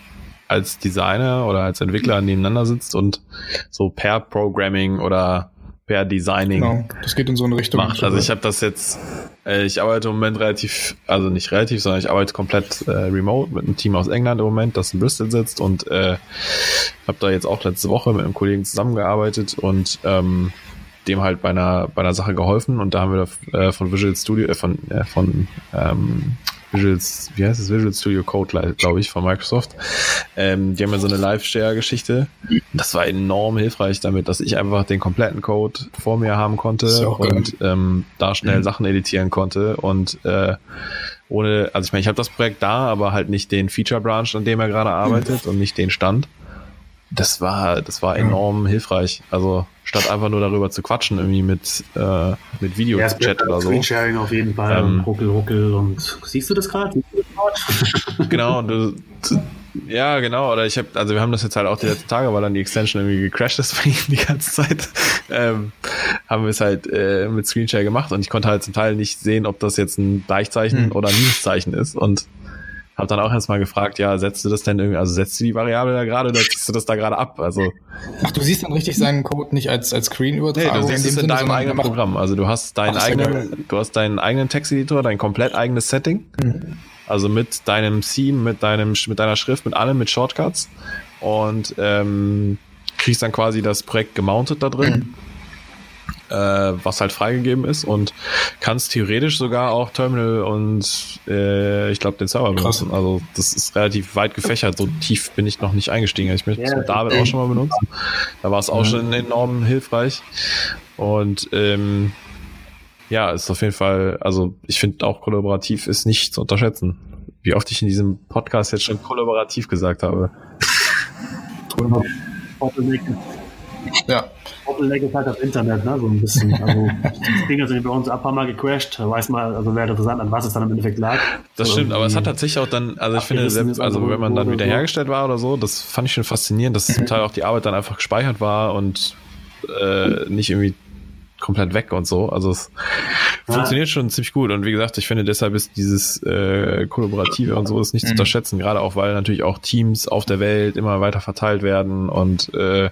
als Designer oder als Entwickler nebeneinander sitzt und so per Programming oder per Designing. Genau, das geht in so eine Richtung. Macht. Also ich habe das jetzt, äh, ich arbeite im Moment relativ, also nicht relativ, sondern ich arbeite komplett äh, remote mit einem Team aus England im Moment, das in Bristol sitzt und äh, habe da jetzt auch letzte Woche mit einem Kollegen zusammengearbeitet und ähm, dem halt bei einer, bei einer Sache geholfen und da haben wir äh, von Visual Studio, äh, von, äh, von ähm, Visual, wie heißt es, Visual Studio Code, glaube ich, von Microsoft. Ähm, die haben ja so eine Live-Share-Geschichte. Das war enorm hilfreich damit, dass ich einfach den kompletten Code vor mir haben konnte und ähm, da schnell mhm. Sachen editieren konnte und äh, ohne, also ich meine, ich habe das Projekt da, aber halt nicht den Feature Branch, an dem er gerade arbeitet mhm. und nicht den Stand. Das war, das war enorm ja. hilfreich. Also statt einfach nur darüber zu quatschen, irgendwie mit, äh, mit Video-Chat ja, oder so. Screensharing auf jeden Fall, ähm, ruckel, ruckel und siehst du das gerade? genau, und du, ja, genau. Oder ich habe, also wir haben das jetzt halt auch die letzten Tage, weil dann die Extension irgendwie gecrashed ist bei ihm die ganze Zeit, ähm, haben wir es halt äh, mit Screenshare gemacht und ich konnte halt zum Teil nicht sehen, ob das jetzt ein Gleichzeichen mhm. oder ein Minuszeichen ist und habe dann auch erstmal gefragt, ja, setzt du das denn irgendwie, also setzt du die Variable da gerade oder ziehst du das da gerade ab? Also Ach, du siehst dann richtig seinen Code nicht als als Screen übertragen. Nee, du siehst es in deinem eigenen Programm. Also du hast deinen eigenen, du hast deinen eigenen Texteditor, dein komplett eigenes Setting. Mhm. Also mit deinem Theme, mit deinem, mit deiner Schrift, mit allem, mit Shortcuts und ähm, kriegst dann quasi das Projekt gemountet da drin. Mhm äh, was halt freigegeben ist und kannst theoretisch sogar auch Terminal und äh, ich glaube den Server Krass. benutzen. Also das ist relativ weit gefächert. So tief bin ich noch nicht eingestiegen. Ich möchte ja, mit David auch schon mal benutzen. Da war es auch ja. schon enorm hilfreich. Und ähm, ja, ist auf jeden Fall, also ich finde auch kollaborativ ist nicht zu unterschätzen. Wie oft ich in diesem Podcast jetzt schon kollaborativ gesagt habe. Ja. Bottleneck ist halt das Internet, ne? So ein bisschen. Also die Dinger sind bei uns ein paar Mal gecrashed. Weiß mal, also wäre interessant, an was es dann im Endeffekt lag. Das stimmt, aber es hat tatsächlich auch dann, also ich finde, selbst, also wenn man dann wiederhergestellt war oder so, das fand ich schon faszinierend, dass zum Teil auch die Arbeit dann einfach gespeichert war und äh, nicht irgendwie komplett weg und so. Also es ja. funktioniert schon ziemlich gut. Und wie gesagt, ich finde deshalb ist dieses äh, Kollaborative und so ist nicht mhm. zu unterschätzen, gerade auch weil natürlich auch Teams auf der Welt immer weiter verteilt werden und äh,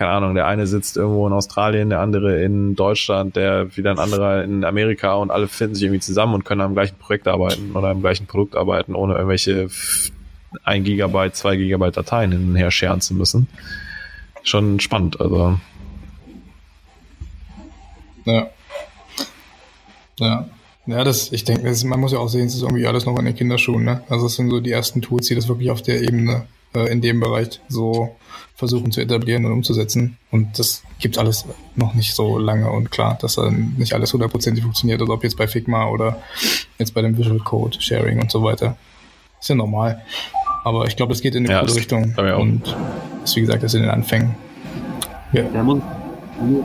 keine Ahnung, der eine sitzt irgendwo in Australien, der andere in Deutschland, der wieder ein anderer in Amerika und alle finden sich irgendwie zusammen und können am gleichen Projekt arbeiten oder am gleichen Produkt arbeiten, ohne irgendwelche 1 Gigabyte, 2 Gigabyte Dateien hin und her scheren zu müssen. Schon spannend, also. Ja. Ja. Ja, das, ich denke, man muss ja auch sehen, es ist irgendwie alles noch in den Kinderschuhen, ne? Also es sind so die ersten Tools, die das wirklich auf der Ebene äh, in dem Bereich so versuchen zu etablieren und umzusetzen. Und das gibt alles noch nicht so lange und klar, dass dann nicht alles hundertprozentig funktioniert, also ob jetzt bei Figma oder jetzt bei dem Visual Code Sharing und so weiter. Ist ja normal. Aber ich glaube, es geht in eine ja, gute Richtung. Und ist, wie gesagt, das in den Anfängen. Ja. Der muss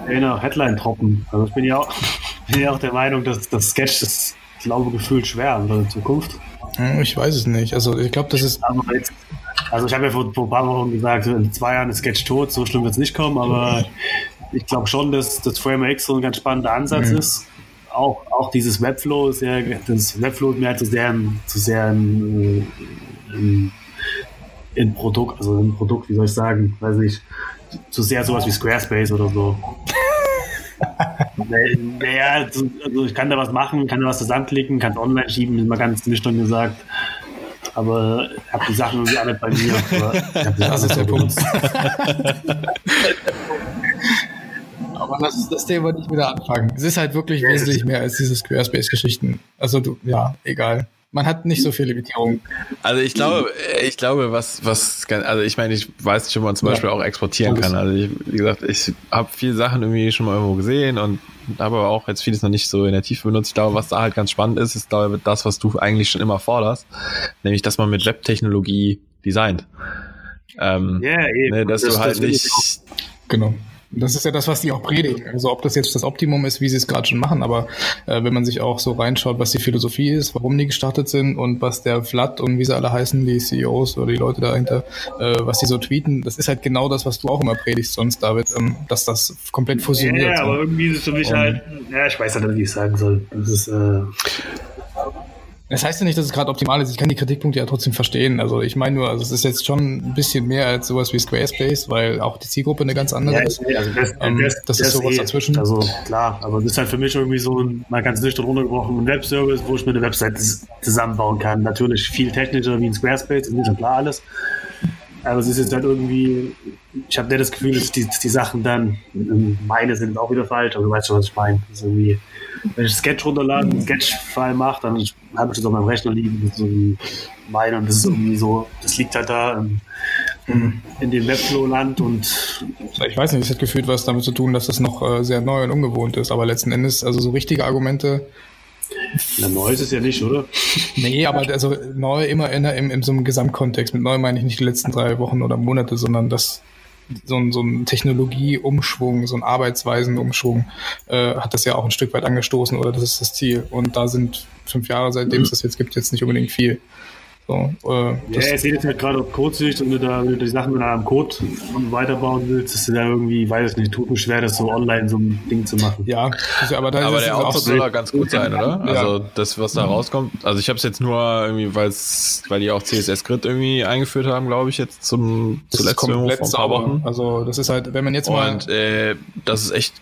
eine Headline droppen. Also ich bin ja auch, bin ja auch der Meinung, dass das Sketch ist, glaube gefühlt schwer in der Zukunft. Hm, ich weiß es nicht. Also ich glaube, das ist. Also ich habe ja vor, vor, ein paar Wochen gesagt, in zwei Jahren ist Sketch tot, so schlimm wird es nicht kommen, aber ich glaube schon, dass das Frame X so ein ganz spannender Ansatz mhm. ist. Auch, auch dieses Webflow ist ja, das Webflow ist mir halt zu sehr, zu sehr in, in, in Produkt, also ein Produkt, wie soll ich sagen, weiß nicht, zu sehr sowas wie Squarespace oder so. naja, also ich kann da was machen, kann da was zusammenklicken, kann es online schieben, ist mal ganz nüchtern gesagt. Aber ich habe die Sachen irgendwie alle bei mir. das ist der Punkt. Aber lass uns das Thema nicht wieder anfangen. Es ist halt wirklich wesentlich mehr als diese Squarespace-Geschichten. Also du, ja, egal man hat nicht so viele Limitierungen. Also ich glaube, ich glaube, was, was, also ich meine, ich weiß nicht, ob man zum Beispiel auch exportieren kann. Also ich, wie gesagt, ich habe viele Sachen irgendwie schon mal irgendwo gesehen und habe aber auch jetzt vieles noch nicht so in der Tiefe benutzt. Ich glaube, was da halt ganz spannend ist, ist glaube ich das, was du eigentlich schon immer forderst, nämlich, dass man mit Webtechnologie designt. Ähm, yeah, eben. Ne, dass das, du halt nicht, genau das ist ja das, was die auch predigen. Also ob das jetzt das Optimum ist, wie sie es gerade schon machen, aber äh, wenn man sich auch so reinschaut, was die Philosophie ist, warum die gestartet sind und was der Vlad und wie sie alle heißen, die CEOs oder die Leute dahinter, äh, was die so tweeten, das ist halt genau das, was du auch immer predigst sonst, David, ähm, dass das komplett fusioniert. Ja, aber irgendwie ist es für mich halt, ja, ich weiß halt, wie ich sagen soll. Das ist, äh, das heißt ja nicht, dass es gerade optimal ist. Ich kann die Kritikpunkte ja trotzdem verstehen. Also ich meine nur, also es ist jetzt schon ein bisschen mehr als sowas wie Squarespace, weil auch die Zielgruppe eine ganz andere ja, ist. Also das, ähm, das, das, ist sowas eh, dazwischen. Also klar, aber das ist halt für mich irgendwie so ein, mal ganz nüchtern runtergebrochen, ein Webservice, wo ich mir eine Website zusammenbauen kann. Natürlich viel technischer wie ein Squarespace, ist nicht klar alles. Aber es ist jetzt halt irgendwie, ich habe nicht das Gefühl, dass die, dass die Sachen dann, meine sind auch wieder falsch, aber du weißt schon, was ich meine. Das ist irgendwie, wenn ich Sketch runterlade, einen Sketch-File mache, dann habe ich das auf meinem Rechner liegen. Das ist irgendwie meine und das ist irgendwie so, das liegt halt da in, in dem Webflow-Land und. Ich weiß nicht, es hat gefühlt was damit zu tun, dass das noch äh, sehr neu und ungewohnt ist, aber letzten Endes, also so richtige Argumente na, neu ist es ja nicht, oder? Nee, aber also neu immer in, in, in so einem Gesamtkontext. Mit neu meine ich nicht die letzten drei Wochen oder Monate, sondern das so ein, so ein Technologieumschwung, so ein Arbeitsweisenumschwung äh, hat das ja auch ein Stück weit angestoßen oder das ist das Ziel. Und da sind fünf Jahre, seitdem es das jetzt gibt, jetzt nicht unbedingt viel. So, äh, ja, er sieht jetzt halt gerade auf Codesicht und wenn du da wenn du die Sachen dann am Code weiterbauen willst, ist da irgendwie, weiß ich nicht, tut mir schwer, das so online so ein Ding zu machen. Ja, aber, da aber der Output soll ganz gut sein, oder? Ja. Also das, was da rauskommt. Also ich habe es jetzt nur irgendwie, weil's, weil die auch CSS Grid irgendwie eingeführt haben, glaube ich, jetzt zum zuletzt komplett vor ein paar Wochen. Also das ist halt, wenn man jetzt mal. Und äh, das ist echt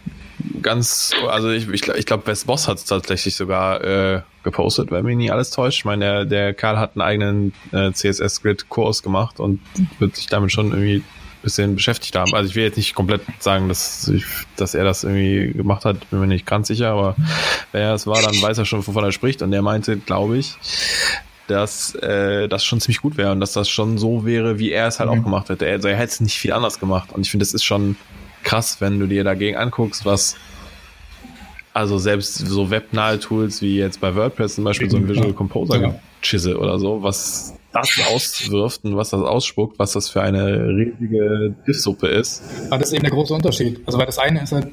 ganz, also ich, ich, ich glaube, West Boss hat es tatsächlich sogar äh, gepostet, wenn mich nicht alles täuscht. Ich meine, der, der Karl hat einen eigenen äh, CSS-Grid-Kurs gemacht und wird sich damit schon irgendwie ein bisschen beschäftigt haben. Also ich will jetzt nicht komplett sagen, dass, ich, dass er das irgendwie gemacht hat, bin mir nicht ganz sicher, aber wenn er es war, dann weiß er schon, wovon er spricht. Und der meinte, glaube ich, dass äh, das schon ziemlich gut wäre und dass das schon so wäre, wie er es halt mhm. auch gemacht hätte. Also er hätte es nicht viel anders gemacht. Und ich finde, das ist schon krass, wenn du dir dagegen anguckst, was also selbst so webnahe Tools wie jetzt bei WordPress zum Beispiel so ein Visual Composer ja. Chisel oder so, was das auswirft und was das ausspuckt, was das für eine riesige Diffsuppe ist. Aber das ist eben der große Unterschied. Also weil das eine ist halt,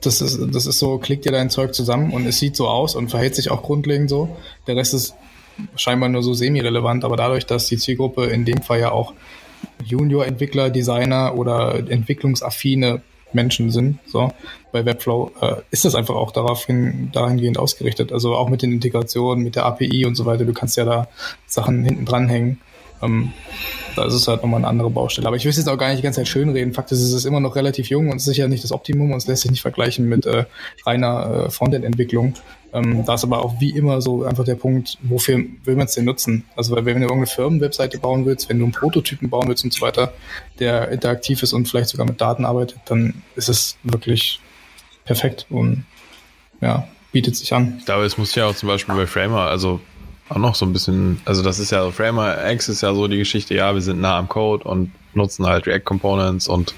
das ist, das ist so, klickt dir dein Zeug zusammen und es sieht so aus und verhält sich auch grundlegend so. Der Rest ist scheinbar nur so semi-relevant, aber dadurch, dass die Zielgruppe in dem Fall ja auch Junior-Entwickler, Designer oder entwicklungsaffine Menschen sind, so bei Webflow, äh, ist das einfach auch daraufhin, dahingehend ausgerichtet. Also auch mit den Integrationen, mit der API und so weiter. Du kannst ja da Sachen hinten dranhängen. Ähm, da ist es halt nochmal eine andere Baustelle. Aber ich will es jetzt auch gar nicht die ganze Zeit schönreden. Fakt ist, es ist immer noch relativ jung und sicher nicht das Optimum und es lässt sich nicht vergleichen mit äh, reiner äh, Frontend-Entwicklung. Ähm, da ist aber auch wie immer so einfach der Punkt, wofür will man es denn nutzen? Also wenn du irgendeine Firmenwebseite bauen willst, wenn du einen Prototypen bauen willst und so weiter, der interaktiv ist und vielleicht sogar mit Daten arbeitet, dann ist es wirklich perfekt und ja, bietet sich an. Ich glaube, es muss ja auch zum Beispiel bei Framer, also auch noch so ein bisschen, also das ist ja, Framer X ist ja so die Geschichte, ja, wir sind nah am Code und nutzen halt React Components und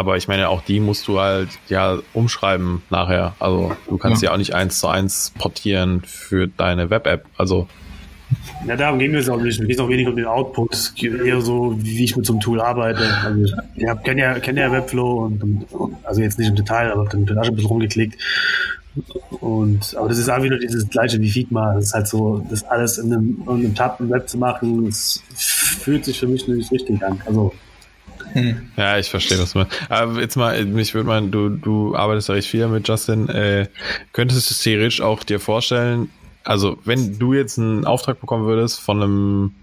aber ich meine, auch die musst du halt ja umschreiben nachher. Also du kannst ja, ja auch nicht eins zu eins portieren für deine Web-App. Also ja, darum ging es auch nicht. Mir geht es auch weniger um den Output. Es geht eher so, wie ich mit so einem Tool arbeite. Also ich kenne ja, kenn ja Webflow und, und, also jetzt nicht im Detail, aber dann habe ich ein bisschen rumgeklickt. Und, aber das ist auch wieder dieses gleiche wie Figma. Das ist halt so, das alles in einem, in einem Tab im Web zu machen, das fühlt sich für mich nicht richtig an. Also Ja, ich verstehe das mal. Aber jetzt mal, mich würde mal, du, du arbeitest ja recht viel mit Justin. Äh, könntest du es theoretisch auch dir vorstellen, also wenn du jetzt einen Auftrag bekommen würdest von einem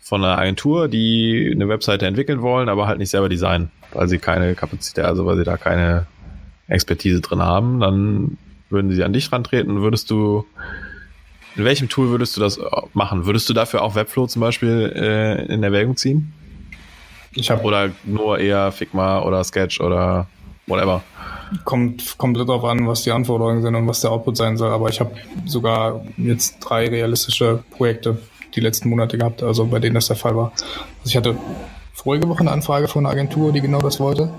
von einer Agentur, die eine Webseite entwickeln wollen, aber halt nicht selber designen, weil sie keine Kapazität, also weil sie da keine Expertise drin haben, dann würden sie an dich rantreten. Würdest du in welchem Tool würdest du das machen? Würdest du dafür auch Webflow zum Beispiel äh, in Erwägung ziehen? Ich habe oder nur eher Figma oder Sketch oder whatever. Kommt komplett darauf an, was die Anforderungen sind und was der Output sein soll. Aber ich habe sogar jetzt drei realistische Projekte die letzten Monate gehabt, also bei denen das der Fall war. Also ich hatte vorige Woche eine Anfrage von einer Agentur, die genau das wollte.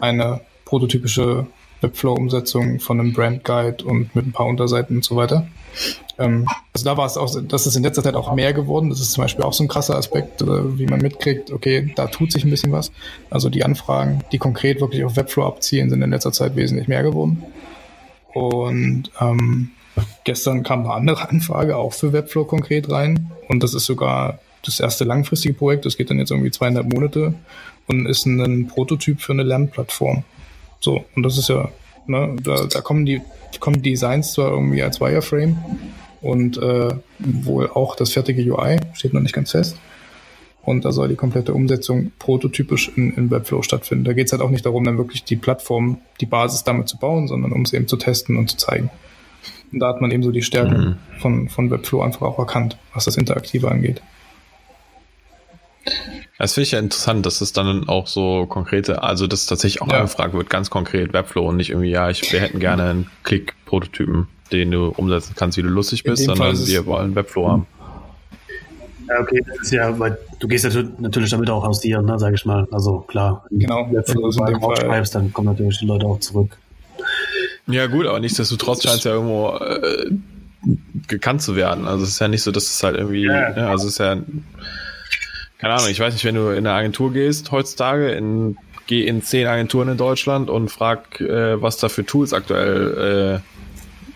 Eine prototypische Webflow-Umsetzung von einem Brand Guide und mit ein paar Unterseiten und so weiter. Ähm, also da war es auch, das ist in letzter Zeit auch mehr geworden. Das ist zum Beispiel auch so ein krasser Aspekt, äh, wie man mitkriegt, okay, da tut sich ein bisschen was. Also die Anfragen, die konkret wirklich auf Webflow abzielen, sind in letzter Zeit wesentlich mehr geworden. Und ähm, gestern kam eine andere Anfrage auch für Webflow konkret rein. Und das ist sogar das erste langfristige Projekt. Das geht dann jetzt irgendwie zweieinhalb Monate und ist ein Prototyp für eine Lernplattform. So, und das ist ja, ne, da, da kommen die, kommen die Designs zwar irgendwie als Wireframe und äh, wohl auch das fertige UI, steht noch nicht ganz fest. Und da soll die komplette Umsetzung prototypisch in, in Webflow stattfinden. Da geht es halt auch nicht darum, dann wirklich die Plattform, die Basis damit zu bauen, sondern um es eben zu testen und zu zeigen. Und da hat man eben so die Stärken mhm. von, von Webflow einfach auch erkannt, was das Interaktive angeht. Das finde ich ja interessant, dass es dann auch so konkrete, also dass tatsächlich auch ja. angefragt wird, ganz konkret Webflow und nicht irgendwie, ja, ich, wir hätten gerne einen Klick-Prototypen, den du umsetzen kannst, wie du lustig bist, sondern wir wollen Webflow haben. Ja, okay, das ist ja, weil du gehst natürlich damit auch aus dir, ne, sag ich mal. Also klar, genau, wenn du so schreibst, dann kommen natürlich die Leute auch zurück. Ja, gut, aber nichtsdestotrotz scheint es ja irgendwo äh, gekannt zu werden. Also es ist ja nicht so, dass es halt irgendwie, ja. ne, also es ist ja keine Ahnung, ich weiß nicht, wenn du in eine Agentur gehst heutzutage, in, geh in zehn Agenturen in Deutschland und frag, äh, was da für Tools aktuell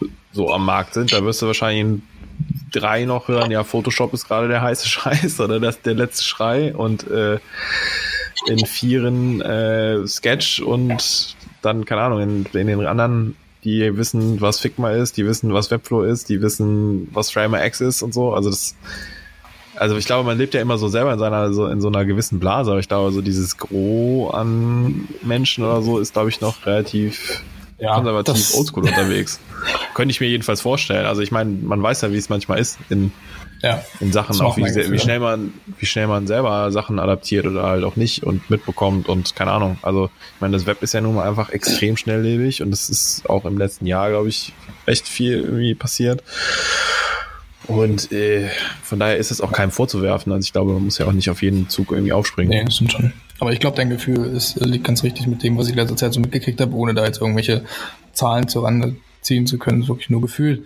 äh, so am Markt sind, da wirst du wahrscheinlich in drei noch hören, ja, Photoshop ist gerade der heiße Scheiß oder das der letzte Schrei und äh, in vieren äh, Sketch und dann, keine Ahnung, in, in den anderen die wissen, was Figma ist, die wissen, was Webflow ist, die wissen, was Framer X ist und so. Also das also ich glaube, man lebt ja immer so selber in seiner, so in so einer gewissen Blase, aber ich glaube, so dieses Gros an Menschen oder so ist, glaube ich, noch relativ ja, konservativ oldschool unterwegs. Könnte ich mir jedenfalls vorstellen. Also ich meine, man weiß ja, wie es manchmal ist in, ja, in Sachen, auch wie, wie, schnell man, wie schnell man selber Sachen adaptiert oder halt auch nicht und mitbekommt und keine Ahnung. Also ich meine, das Web ist ja nun mal einfach extrem schnelllebig und es ist auch im letzten Jahr, glaube ich, echt viel irgendwie passiert. Und äh, von daher ist es auch keinem vorzuwerfen. Also ich glaube, man muss ja auch nicht auf jeden Zug irgendwie aufspringen. Nee, das stimmt schon. Aber ich glaube, dein Gefühl ist, liegt ganz richtig mit dem, was ich letzter Zeit so mitgekriegt habe, ohne da jetzt irgendwelche Zahlen zur Rande ziehen zu können. Das ist wirklich nur Gefühl.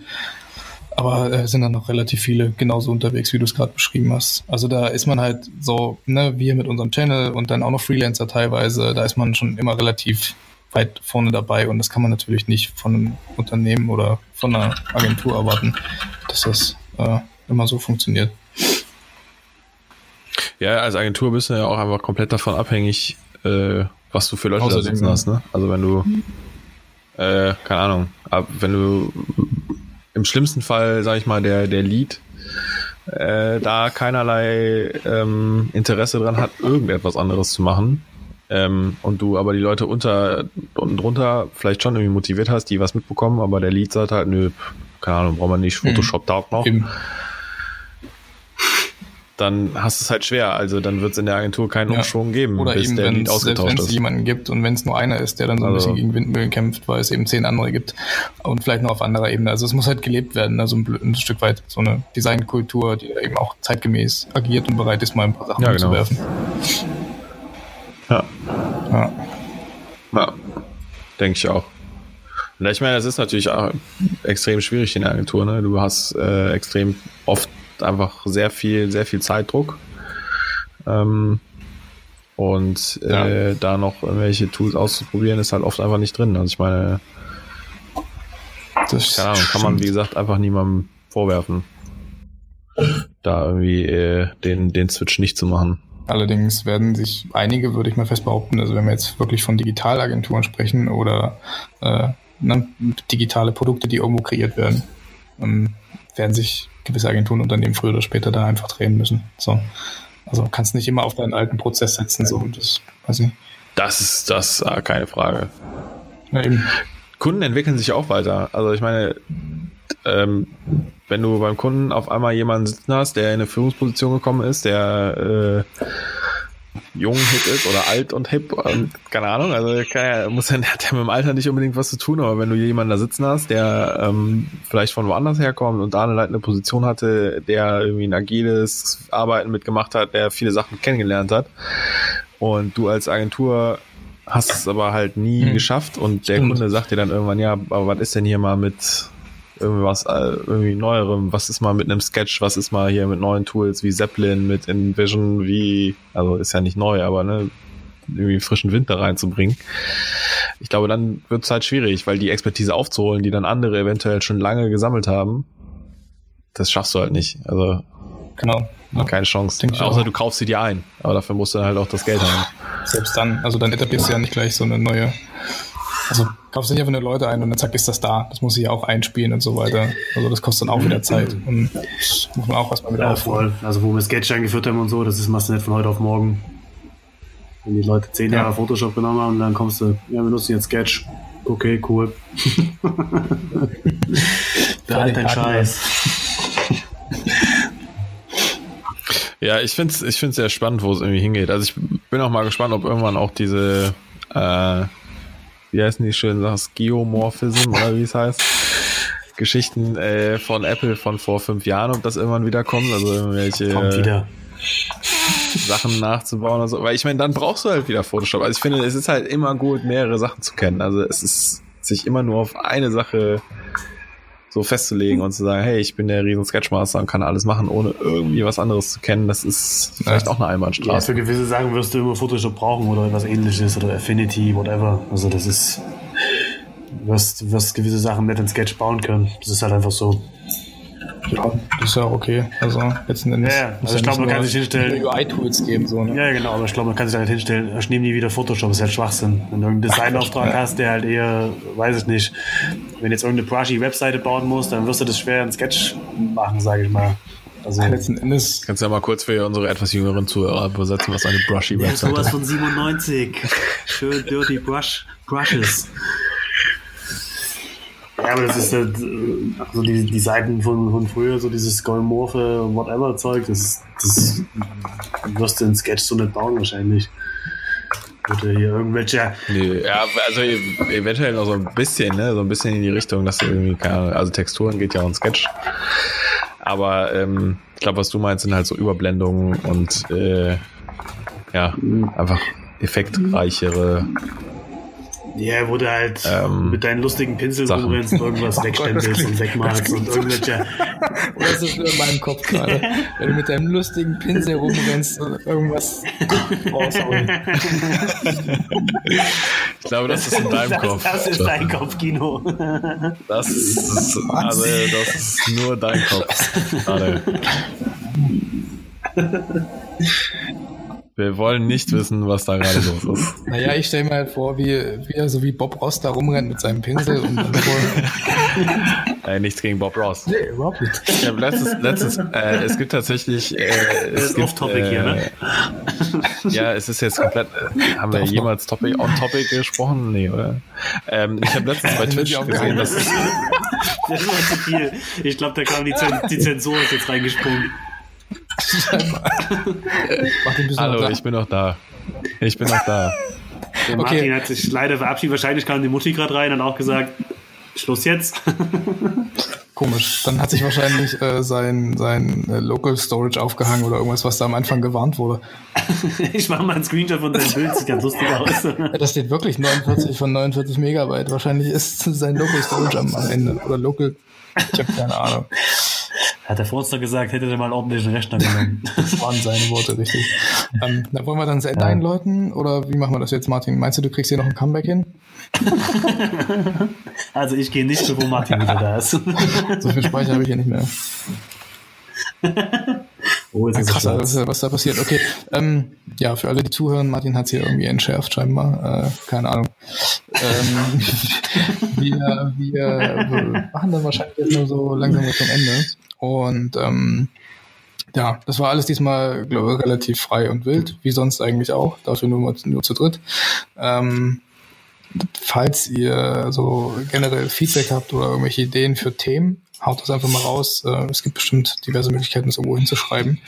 Aber äh, sind dann noch relativ viele genauso unterwegs, wie du es gerade beschrieben hast. Also da ist man halt so, ne, wir mit unserem Channel und dann auch noch Freelancer teilweise, da ist man schon immer relativ weit vorne dabei und das kann man natürlich nicht von einem Unternehmen oder von einer Agentur erwarten, dass das äh, immer so funktioniert. Ja, als Agentur bist du ja auch einfach komplett davon abhängig, äh, was du für Leute Außerdem, da sitzen hast. Ne? Also wenn du, äh, keine Ahnung, ab, wenn du im schlimmsten Fall, sag ich mal, der, der Lead äh, da keinerlei ähm, Interesse dran hat, irgendetwas anderes zu machen, ähm, und du aber die Leute unter und drunter vielleicht schon irgendwie motiviert hast, die was mitbekommen, aber der Lead sagt halt, nö, keine Ahnung, brauchen wir nicht, Photoshop mhm. taugt noch. Eben. Dann hast du es halt schwer. Also dann wird es in der Agentur keinen ja. Umschwung geben, Oder bis eben, der Lead ausgetauscht ist. Wenn es jemanden gibt und wenn es nur einer ist, der dann so ein also. bisschen gegen Windmühlen kämpft, weil es eben zehn andere gibt und vielleicht noch auf anderer Ebene. Also es muss halt gelebt werden, also ein, ein Stück weit so eine Designkultur, die eben auch zeitgemäß agiert und bereit ist, mal ein paar Sachen ja, genau. umzuwerfen. Ja. Ja. ja. Denke ich auch. Und ich meine, das ist natürlich auch extrem schwierig in der Agentur. Ne? Du hast äh, extrem oft einfach sehr viel, sehr viel Zeitdruck. Ähm, und äh, ja. da noch irgendwelche Tools auszuprobieren, ist halt oft einfach nicht drin. Also ich meine, das keine Ahnung, kann man, wie gesagt, einfach niemandem vorwerfen, da irgendwie äh, den, den Switch nicht zu machen. Allerdings werden sich einige, würde ich mal fest behaupten, also wenn wir jetzt wirklich von Digitalagenturen sprechen oder äh, ne, digitale Produkte, die irgendwo kreiert werden, ähm, werden sich gewisse Agenturen Unternehmen früher oder später da einfach drehen müssen. So. Also kannst nicht immer auf deinen alten Prozess setzen, so das weiß ich. Das ist das äh, keine Frage. Ja, Kunden entwickeln sich auch weiter. Also ich meine, ähm, wenn du beim Kunden auf einmal jemanden sitzen hast, der in eine Führungsposition gekommen ist, der äh, jung, hip ist oder alt und hip, und, keine Ahnung, also kann muss ja, hat ja mit dem Alter nicht unbedingt was zu tun, aber wenn du jemanden da sitzen hast, der ähm, vielleicht von woanders herkommt und da eine leitende Position hatte, der irgendwie ein agiles Arbeiten mitgemacht hat, der viele Sachen kennengelernt hat und du als Agentur hast es aber halt nie mhm. geschafft und der Kunde sagt dir dann irgendwann, ja, aber was ist denn hier mal mit irgendwas äh, irgendwie neuerem, was ist mal mit einem Sketch, was ist mal hier mit neuen Tools wie Zeppelin, mit InVision, wie, also ist ja nicht neu, aber ne, irgendwie frischen Wind da reinzubringen. Ich glaube, dann wird es halt schwierig, weil die Expertise aufzuholen, die dann andere eventuell schon lange gesammelt haben, das schaffst du halt nicht. Also genau. Ja. Keine Chance. Außer auch. du kaufst sie dir ein. Aber dafür musst du halt auch das Geld haben. Selbst dann, also dann etablierst du ja nicht gleich so eine neue also kaufst du nicht einfach nur Leute ein und dann zack ist das da. Das muss ich ja auch einspielen und so weiter. Also das kostet dann auch wieder Zeit. Und das muss man auch erstmal wieder ja, voll. Also wo wir Sketch eingeführt haben und so, das ist machst du nicht von heute auf morgen. Wenn die Leute zehn Jahre ja. Photoshop genommen haben, dann kommst du, ja, wir nutzen jetzt Sketch. Okay, cool. Der alte Scheiß. Ja, ich finde es ich find's sehr spannend, wo es irgendwie hingeht. Also ich bin auch mal gespannt, ob irgendwann auch diese, äh, wie heißen die schönen Sachen, Geomorphism oder wie es heißt, Geschichten äh, von Apple von vor fünf Jahren, ob das irgendwann wieder kommt. Also irgendwelche wieder. Sachen nachzubauen oder so. Weil ich meine, dann brauchst du halt wieder Photoshop. Also ich finde, es ist halt immer gut, mehrere Sachen zu kennen. Also es ist sich immer nur auf eine Sache so festzulegen und zu sagen, hey, ich bin der riesen Sketchmaster und kann alles machen, ohne irgendwie was anderes zu kennen, das ist vielleicht ja. auch eine Einbahnstraße. Ja, für gewisse Sachen wirst du immer Photoshop brauchen oder etwas ähnliches oder Affinity, whatever. Also das ist, du wirst, wirst gewisse Sachen nicht in Sketch bauen können. Das ist halt einfach so. Ja, das ist ja okay. Also letzten Endes. Ja, ja. Also ich glaube, man kann sich hinstellen. UI-Tools geben, so, ne? Ja, genau, aber ich glaube, man kann sich halt hinstellen, ich nehme nie wieder Photoshop, das ist halt Schwachsinn. Wenn du einen Designauftrag ja. hast, der halt eher, weiß ich nicht, wenn du jetzt irgendeine brushy-Webseite bauen musst, dann wirst du das schwer in Sketch machen, sage ich mal. Also, letzten Endes. Kannst du ja mal kurz für unsere etwas jüngeren Zuhörer übersetzen, was eine brushy Webseite ist. Ja, sowas von 97. Schön dirty brush, brushes. Ja, aber das ist halt, also die, die Seiten von, von früher, so dieses Golmorphe, whatever Zeug, das, das wirst du in Sketch so nicht bauen wahrscheinlich. Oder hier irgendwelche. Nee, ja, also eventuell noch so ein bisschen, ne? So ein bisschen in die Richtung, dass irgendwie, keine also Texturen geht ja auch in Sketch. Aber ähm, ich glaube, was du meinst, sind halt so Überblendungen und äh, ja, einfach effektreichere ja, wo du halt ähm, mit deinen lustigen Pinseln rumrennst und irgendwas oh wegstempelst und wegmalst und irgendwelche. Oder ist das nur in meinem Kopf gerade? Wenn du mit deinem lustigen Pinsel rumrennst und irgendwas raushauen. ich glaube, das ist in deinem das, Kopf. Das ist dein Kopfkino. Das ist, also, das ist nur dein Kopf. Gerade. Wir wollen nicht wissen, was da gerade los ist. Naja, ich stelle mir halt vor, wie, wie er so wie Bob Ross da rumrennt mit seinem Pinsel und dann vor. äh, nichts gegen Bob Ross. Nee, überhaupt nicht. Ich habe letztens, letztens äh, es gibt tatsächlich. Äh, es ist off-topic äh, hier, ne? ja, es ist jetzt komplett. Äh, haben wir jemals topic, on topic gesprochen? Nee, oder? Ähm, ich habe letztens bei Twitch gesehen, dass. das war zu viel. Ich glaube, da kam die, die Zensur ist jetzt reingesprungen. Hallo, ich bin noch da. Ich bin noch da. Der Martin okay. hat sich leider verabschiedet. Wahrscheinlich kam die Mutti gerade rein und auch gesagt, Schluss jetzt. Komisch. Dann hat sich wahrscheinlich äh, sein, sein äh, Local Storage aufgehangen oder irgendwas, was da am Anfang gewarnt wurde. ich mache mal einen Screenshot von deinem Bild, sieht ganz lustig aus. da steht wirklich 49 von 49 Megabyte. Wahrscheinlich ist sein Local Storage am, am Ende. Oder Local. Ich habe keine Ahnung. Hat der Forster gesagt, hätte er mal einen ordentlichen Rechner genommen. das waren seine Worte, richtig. Ähm, da wollen wir dann das Ende ja. einläuten oder wie machen wir das jetzt, Martin? Meinst du, du kriegst hier noch ein Comeback hin? also ich gehe nicht, bevor Martin wieder da ist. so viel Speicher habe ich hier nicht mehr. Oh, jetzt ja, krass, was, was, da passiert. Okay, ähm, ja, für alle, die zuhören, Martin hat es hier irgendwie entschärft scheinbar. Äh, keine Ahnung. Ähm, wir, wir machen dann wahrscheinlich jetzt nur so langsam zum Ende. Und ähm, ja, das war alles diesmal, glaube ich, relativ frei und wild, wie sonst eigentlich auch, dafür nur, nur zu dritt. Ähm, falls ihr so generell Feedback habt oder irgendwelche Ideen für Themen, haut das einfach mal raus. Äh, es gibt bestimmt diverse Möglichkeiten, das irgendwo hinzuschreiben.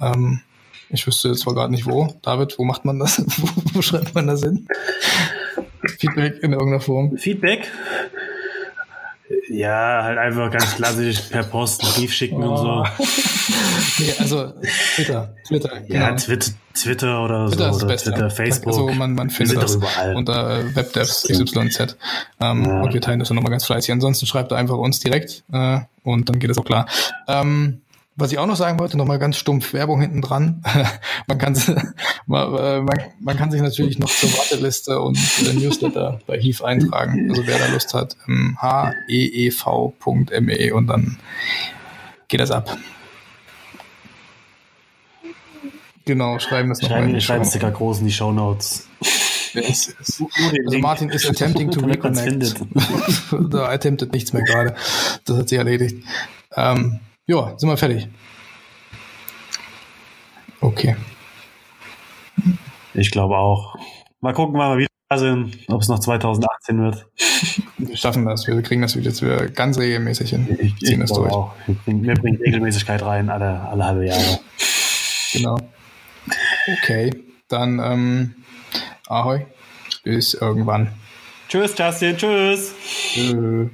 Ähm, ich wüsste zwar gerade nicht wo. David, wo macht man das? wo, wo schreibt man das hin? Feedback in irgendeiner Form. Feedback? Ja, halt einfach ganz klassisch per Post einen Brief schicken oh. und so. Oh. nee, also Twitter, Twitter. Genau. Ja, Twitter, Twitter oder Twitter so. Oder Twitter, Facebook. Also man, man findet das überall. unter äh, WebDevs XYZ. Ähm, ja. Und wir teilen das dann nochmal ganz fleißig. Ansonsten schreibt er einfach uns direkt äh, und dann geht es auch klar. Ähm, was ich auch noch sagen wollte, nochmal ganz stumpf Werbung hinten dran. man, kann, man, äh, man, man, kann sich natürlich noch zur Warteliste und äh, Newsletter bei Heave eintragen. Also wer da Lust hat, heev.me e und dann geht das ab. Genau, schreiben das noch Schreiben, schreiben es sogar groß in die Show Notes. Yes, yes. Also Martin ist attempting to reconnect. da attempted nichts mehr gerade. Das hat sich erledigt. Ähm, ja, sind wir fertig. Okay. Ich glaube auch. Mal gucken, wann wir wieder sind, ob es noch 2018 wird. Wir schaffen das. Wir kriegen das jetzt wieder ganz regelmäßig hin. Ich, ziehen ich das durch. Auch. Wir bringen, wir bringen Regelmäßigkeit rein, alle, alle halbe Jahre. Genau. Okay, dann ähm, ahoi. Bis irgendwann. Tschüss, Justin. Tschüss. Tschüss.